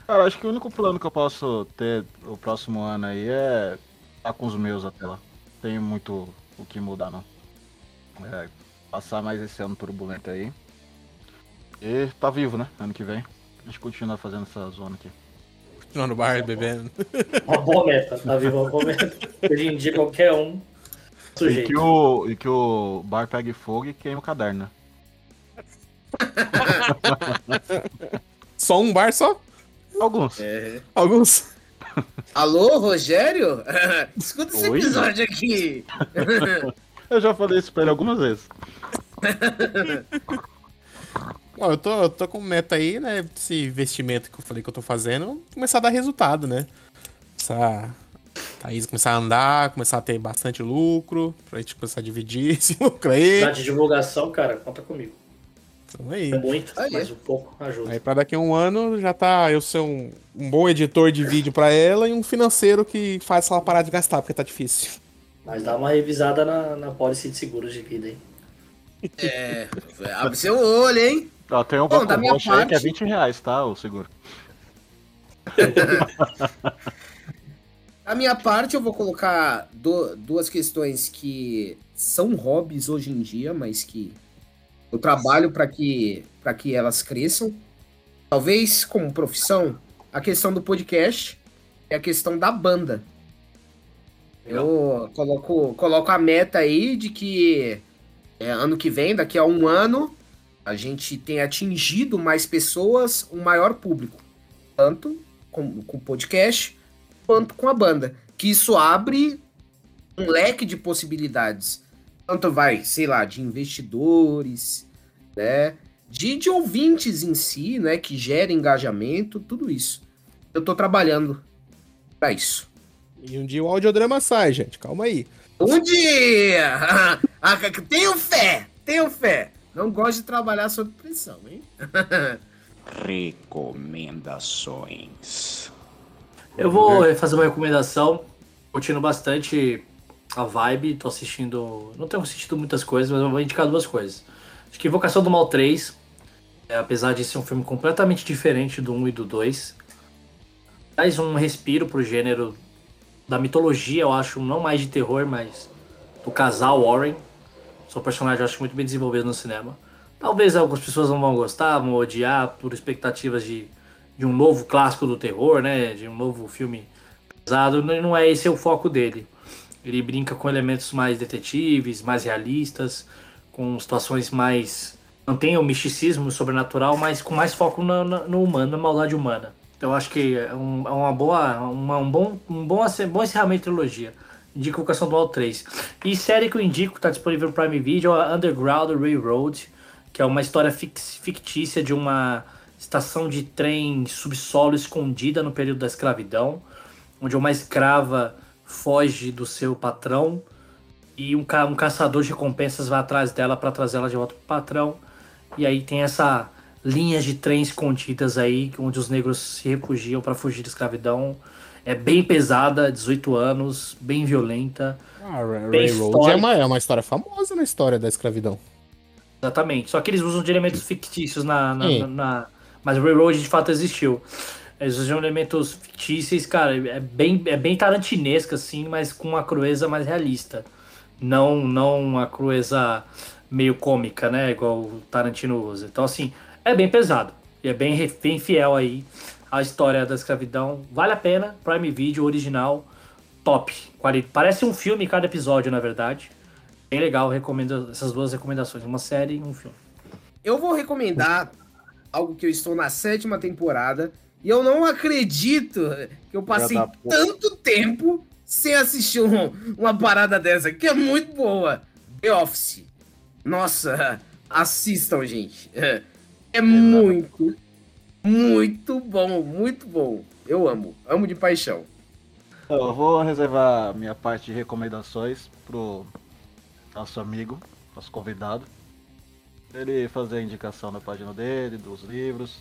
Cara, acho que o único plano que eu posso ter o próximo ano aí é estar com os meus até lá. Tem muito o que mudar, não. É, passar mais esse ano turbulento aí. E tá vivo, né? Ano que vem. A gente continua fazendo essa zona aqui. Continuar no bar, bebendo. Uma boa meta, tá vivo? Uma boa meta. Hoje em dia, qualquer um E sujeito. que, o, e que o bar pegue fogo e queime o caderno, né? Só um bar só? Alguns. É. Alguns? Alô, Rogério? Escuta esse Oi? episódio aqui. Eu já falei isso pra ele algumas vezes. Ó, eu tô, eu tô com meta aí, né? Esse investimento que eu falei que eu tô fazendo, começar a dar resultado, né? Começar. Thaís começar a andar, começar a ter bastante lucro, pra gente começar a dividir esse lucro aí. Tá de divulgação, cara, conta comigo. Então aí. É muito, Aí. mas um pouco ajuda. Aí pra daqui a um ano já tá eu ser um, um bom editor de vídeo pra ela e um financeiro que faz ela parar de gastar, porque tá difícil. Mas dá uma revisada na, na policy de seguros de vida, hein? É, abre seu olho, hein? Ó, tem um Bom, banco roxo aí que é parte- 20 reais, tá? O seguro. A minha parte, eu vou colocar du- duas questões que são hobbies hoje em dia, mas que eu trabalho para que, que elas cresçam. Talvez como profissão, a questão do podcast e a questão da banda. Eu coloco, coloco a meta aí de que é, ano que vem, daqui a um ano, a gente tem atingido mais pessoas, um maior público. Tanto com o podcast, quanto com a banda. Que isso abre um leque de possibilidades. Tanto vai, sei lá, de investidores, né? De, de ouvintes em si, né? Que gera engajamento, tudo isso. Eu tô trabalhando pra isso. E um dia o audiodrama sai, gente. Calma aí. Um dia! Ah, tenho fé! Tenho fé! Não gosto de trabalhar sob pressão, hein? Recomendações. Eu vou fazer uma recomendação, curtindo bastante a vibe, tô assistindo. Não tenho assistido muitas coisas, mas eu vou indicar duas coisas. Acho que Invocação do Mal 3, é, apesar de ser um filme completamente diferente do 1 e do 2, traz um respiro pro gênero da mitologia, eu acho, não mais de terror, mas do casal Warren. Seu personagem eu acho muito bem desenvolvido no cinema. Talvez algumas pessoas não vão gostar, vão odiar por expectativas de, de um novo clássico do terror, né? De um novo filme pesado. Não não é esse o foco dele. Ele brinca com elementos mais detetives, mais realistas, com situações mais. Mantém o misticismo sobrenatural, mas com mais foco na- no humano, na maldade humana. Então acho que é, um- é uma boa, uma- um bom, um bom, bom encerramento de trilogia. Indico Vocação Dual 3. E série que eu indico, está disponível no Prime Video, é Underground Railroad, que é uma história fic- fictícia de uma estação de trem subsolo escondida no período da escravidão, onde uma escrava foge do seu patrão e um, ca- um caçador de recompensas vai atrás dela para trazê-la de volta pro patrão. E aí tem essa linhas de trem escondidas aí, onde os negros se refugiam para fugir da escravidão. É bem pesada, 18 anos, bem violenta. Ah, Railroad é histórico. uma, é uma história famosa na história da escravidão. Exatamente. Só que eles usam de elementos fictícios na. na, na- na- Mas Railroad de fato existiu. Eles usam elementos fictícios, cara, é bem, é bem tarantinesca, assim, mas com uma crueza mais realista. Não, não uma crueza meio cômica, né? Igual o Tarantino usa. Então, assim, é bem pesado. E é bem, bem fiel aí à história da escravidão. Vale a pena. Prime Video original. Top. Parece um filme cada episódio, na verdade. Bem legal, recomendo essas duas recomendações, uma série e um filme. Eu vou recomendar algo que eu estou na sétima temporada e eu não acredito que eu passei tanto tempo sem assistir um- uma parada dessa, que é muito boa. The Office. Nossa, assistam, gente. É, é muito, muito bom, muito bom. Eu amo, amo de paixão. Então, Eu vou reservar minha parte de recomendações pro nosso amigo, nosso convidado. Ele fazer a indicação na página dele, dos livros.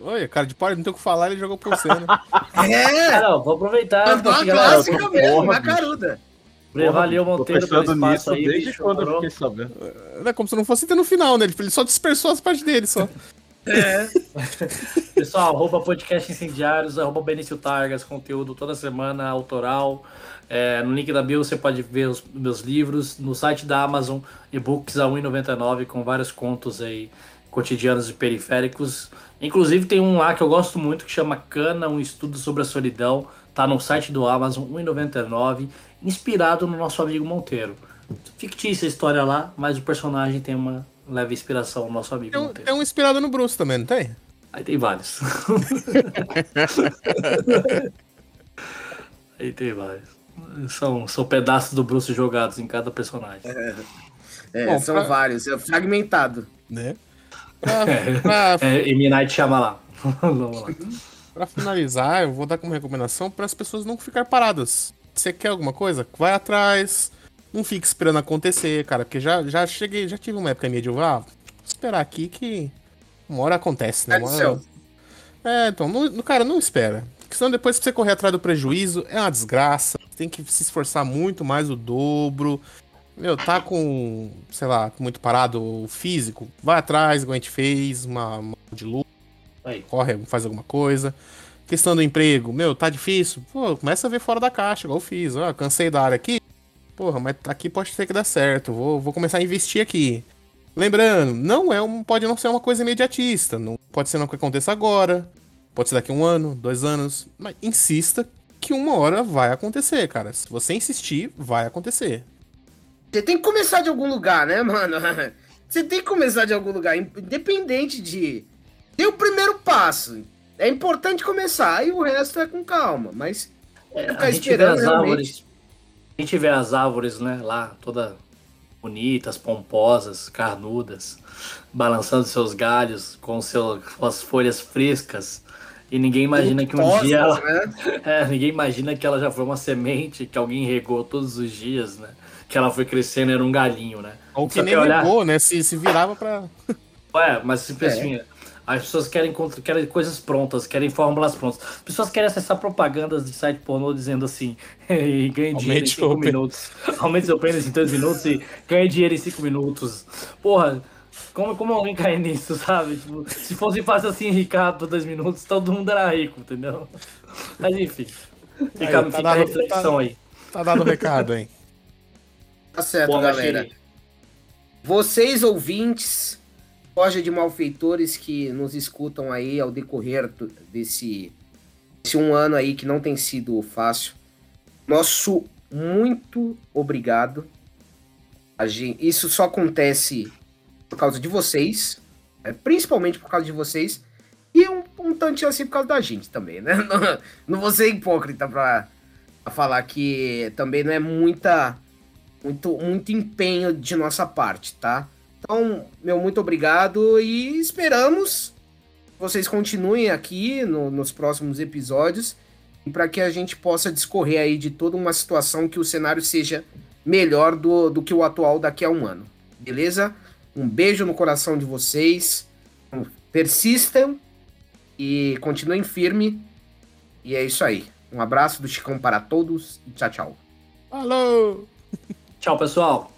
Olha, cara de pau, não tem o que falar, ele jogou por cena. É, Ah, não, vou aproveitar. mandou a porque, galera, clássica porra, mesmo, na bicho. caruda. Valeu, Tô Monteiro, pelo pensando espaço nisso aí, desde bicho. quando eu fiquei sabendo. Não é como se não fosse ter no final, né? Ele ele só dispersou as partes dele só. É. Pessoal, arroba podcast incendiários, arroba Benício Targas, conteúdo toda semana, autoral. É, no link da bio você pode ver os meus livros. No site da Amazon, e-books a R$ 1,99 com vários contos aí, cotidianos e periféricos. Inclusive tem um lá que eu gosto muito que chama Cana, um estudo sobre a solidão. Tá no site do Amazon, R$ 1,99, inspirado no nosso amigo Monteiro. Fictícia a história lá, mas o personagem tem uma leve inspiração no nosso amigo Tem um, Monteiro. tem um inspirado no Bruce também, não tem? Aí tem vários. Aí tem vários. São, são pedaços do Bruce jogados em cada personagem. É, Bom, são pra- vários, é fragmentado. Né? Pra, pra- É, e Midnight chama lá. Vamos lá. pra finalizar, eu vou dar como recomendação para as pessoas não ficar paradas. Você quer alguma coisa? Vai atrás. Não fique esperando acontecer, cara. Porque já, já cheguei, já tive uma época de ah, esperar aqui que uma hora acontece, né? É do Uma hora... É, então, não, no- cara, não espera. Porque senão depois pra você correr atrás do prejuízo é uma desgraça. Tem que se esforçar muito mais o dobro. Meu, tá com, sei lá, muito parado o físico. Vai atrás, igual a gente fez, uma, uma de luta, Aí. corre, faz alguma coisa. Questão do emprego, meu, tá difícil. Pô, começa a ver fora da caixa, igual eu fiz. Ó, cansei da área aqui. Porra, mas aqui pode ser que dê certo. Vou, vou começar a investir aqui. Lembrando, não é um, pode não ser uma coisa imediatista. Não pode ser não que aconteça agora. Pode ser daqui a um ano, dois anos. Mas insista que uma hora vai acontecer, cara. Se você insistir, vai acontecer. Você tem que começar de algum lugar, né, mano? Você tem que começar de algum lugar, independente de. Dê o primeiro passo. É importante começar, e o resto é com calma. Mas É, a gente vê as realmente. árvores. A gente vê as árvores, né, lá, toda bonitas, pomposas, carnudas, balançando seus galhos com seu, com as folhas frescas. E ninguém imagina que um dia ela, né? É, ninguém imagina que ela já foi uma semente que alguém regou todos os dias, né? Que ela foi crescendo, era um galinho, né? Ou que Só nem olhar- negou, né? Se, se virava pra. Ué, mas tipo assim, as pessoas querem, querem coisas prontas, querem fórmulas prontas. As pessoas querem acessar propagandas de site pornô dizendo assim, e ganhe dinheiro em Aumente 5 o pênis. minutos. Aumente seu pênis em 3 minutos e ganhe dinheiro em 5 minutos. Porra, como, como alguém cai nisso, sabe? Tipo, se fosse fácil assim, Ricardo, por 2 minutos, todo mundo era rico, entendeu? Mas enfim, fica, Aí, tá fica a dado- reflexão tá- aí. Tá dado o recado, hein? Tá certo, galera. Vocês, ouvintes, loja de malfeitores que nos escutam aí ao decorrer do- desse, desse um ano aí que não tem sido fácil. Nosso muito obrigado. A gente, isso só acontece por causa de vocês, né? principalmente por causa de vocês, e um, um tantinho assim por causa da gente também, né? Não, não vou ser hipócrita pra, pra falar que também não é muita muito, muito empenho de nossa parte, tá? Então, meu muito obrigado e esperamos que vocês continuem aqui no- nos próximos episódios e para que a gente possa discorrer aí de toda uma situação que o cenário seja melhor do, do que o atual daqui a um ano, beleza? Um beijo no coração de vocês, persistam e continuem firme e é isso aí. Um abraço do Chicão para todos e tchau, tchau. Alô! Tchau, pessoal.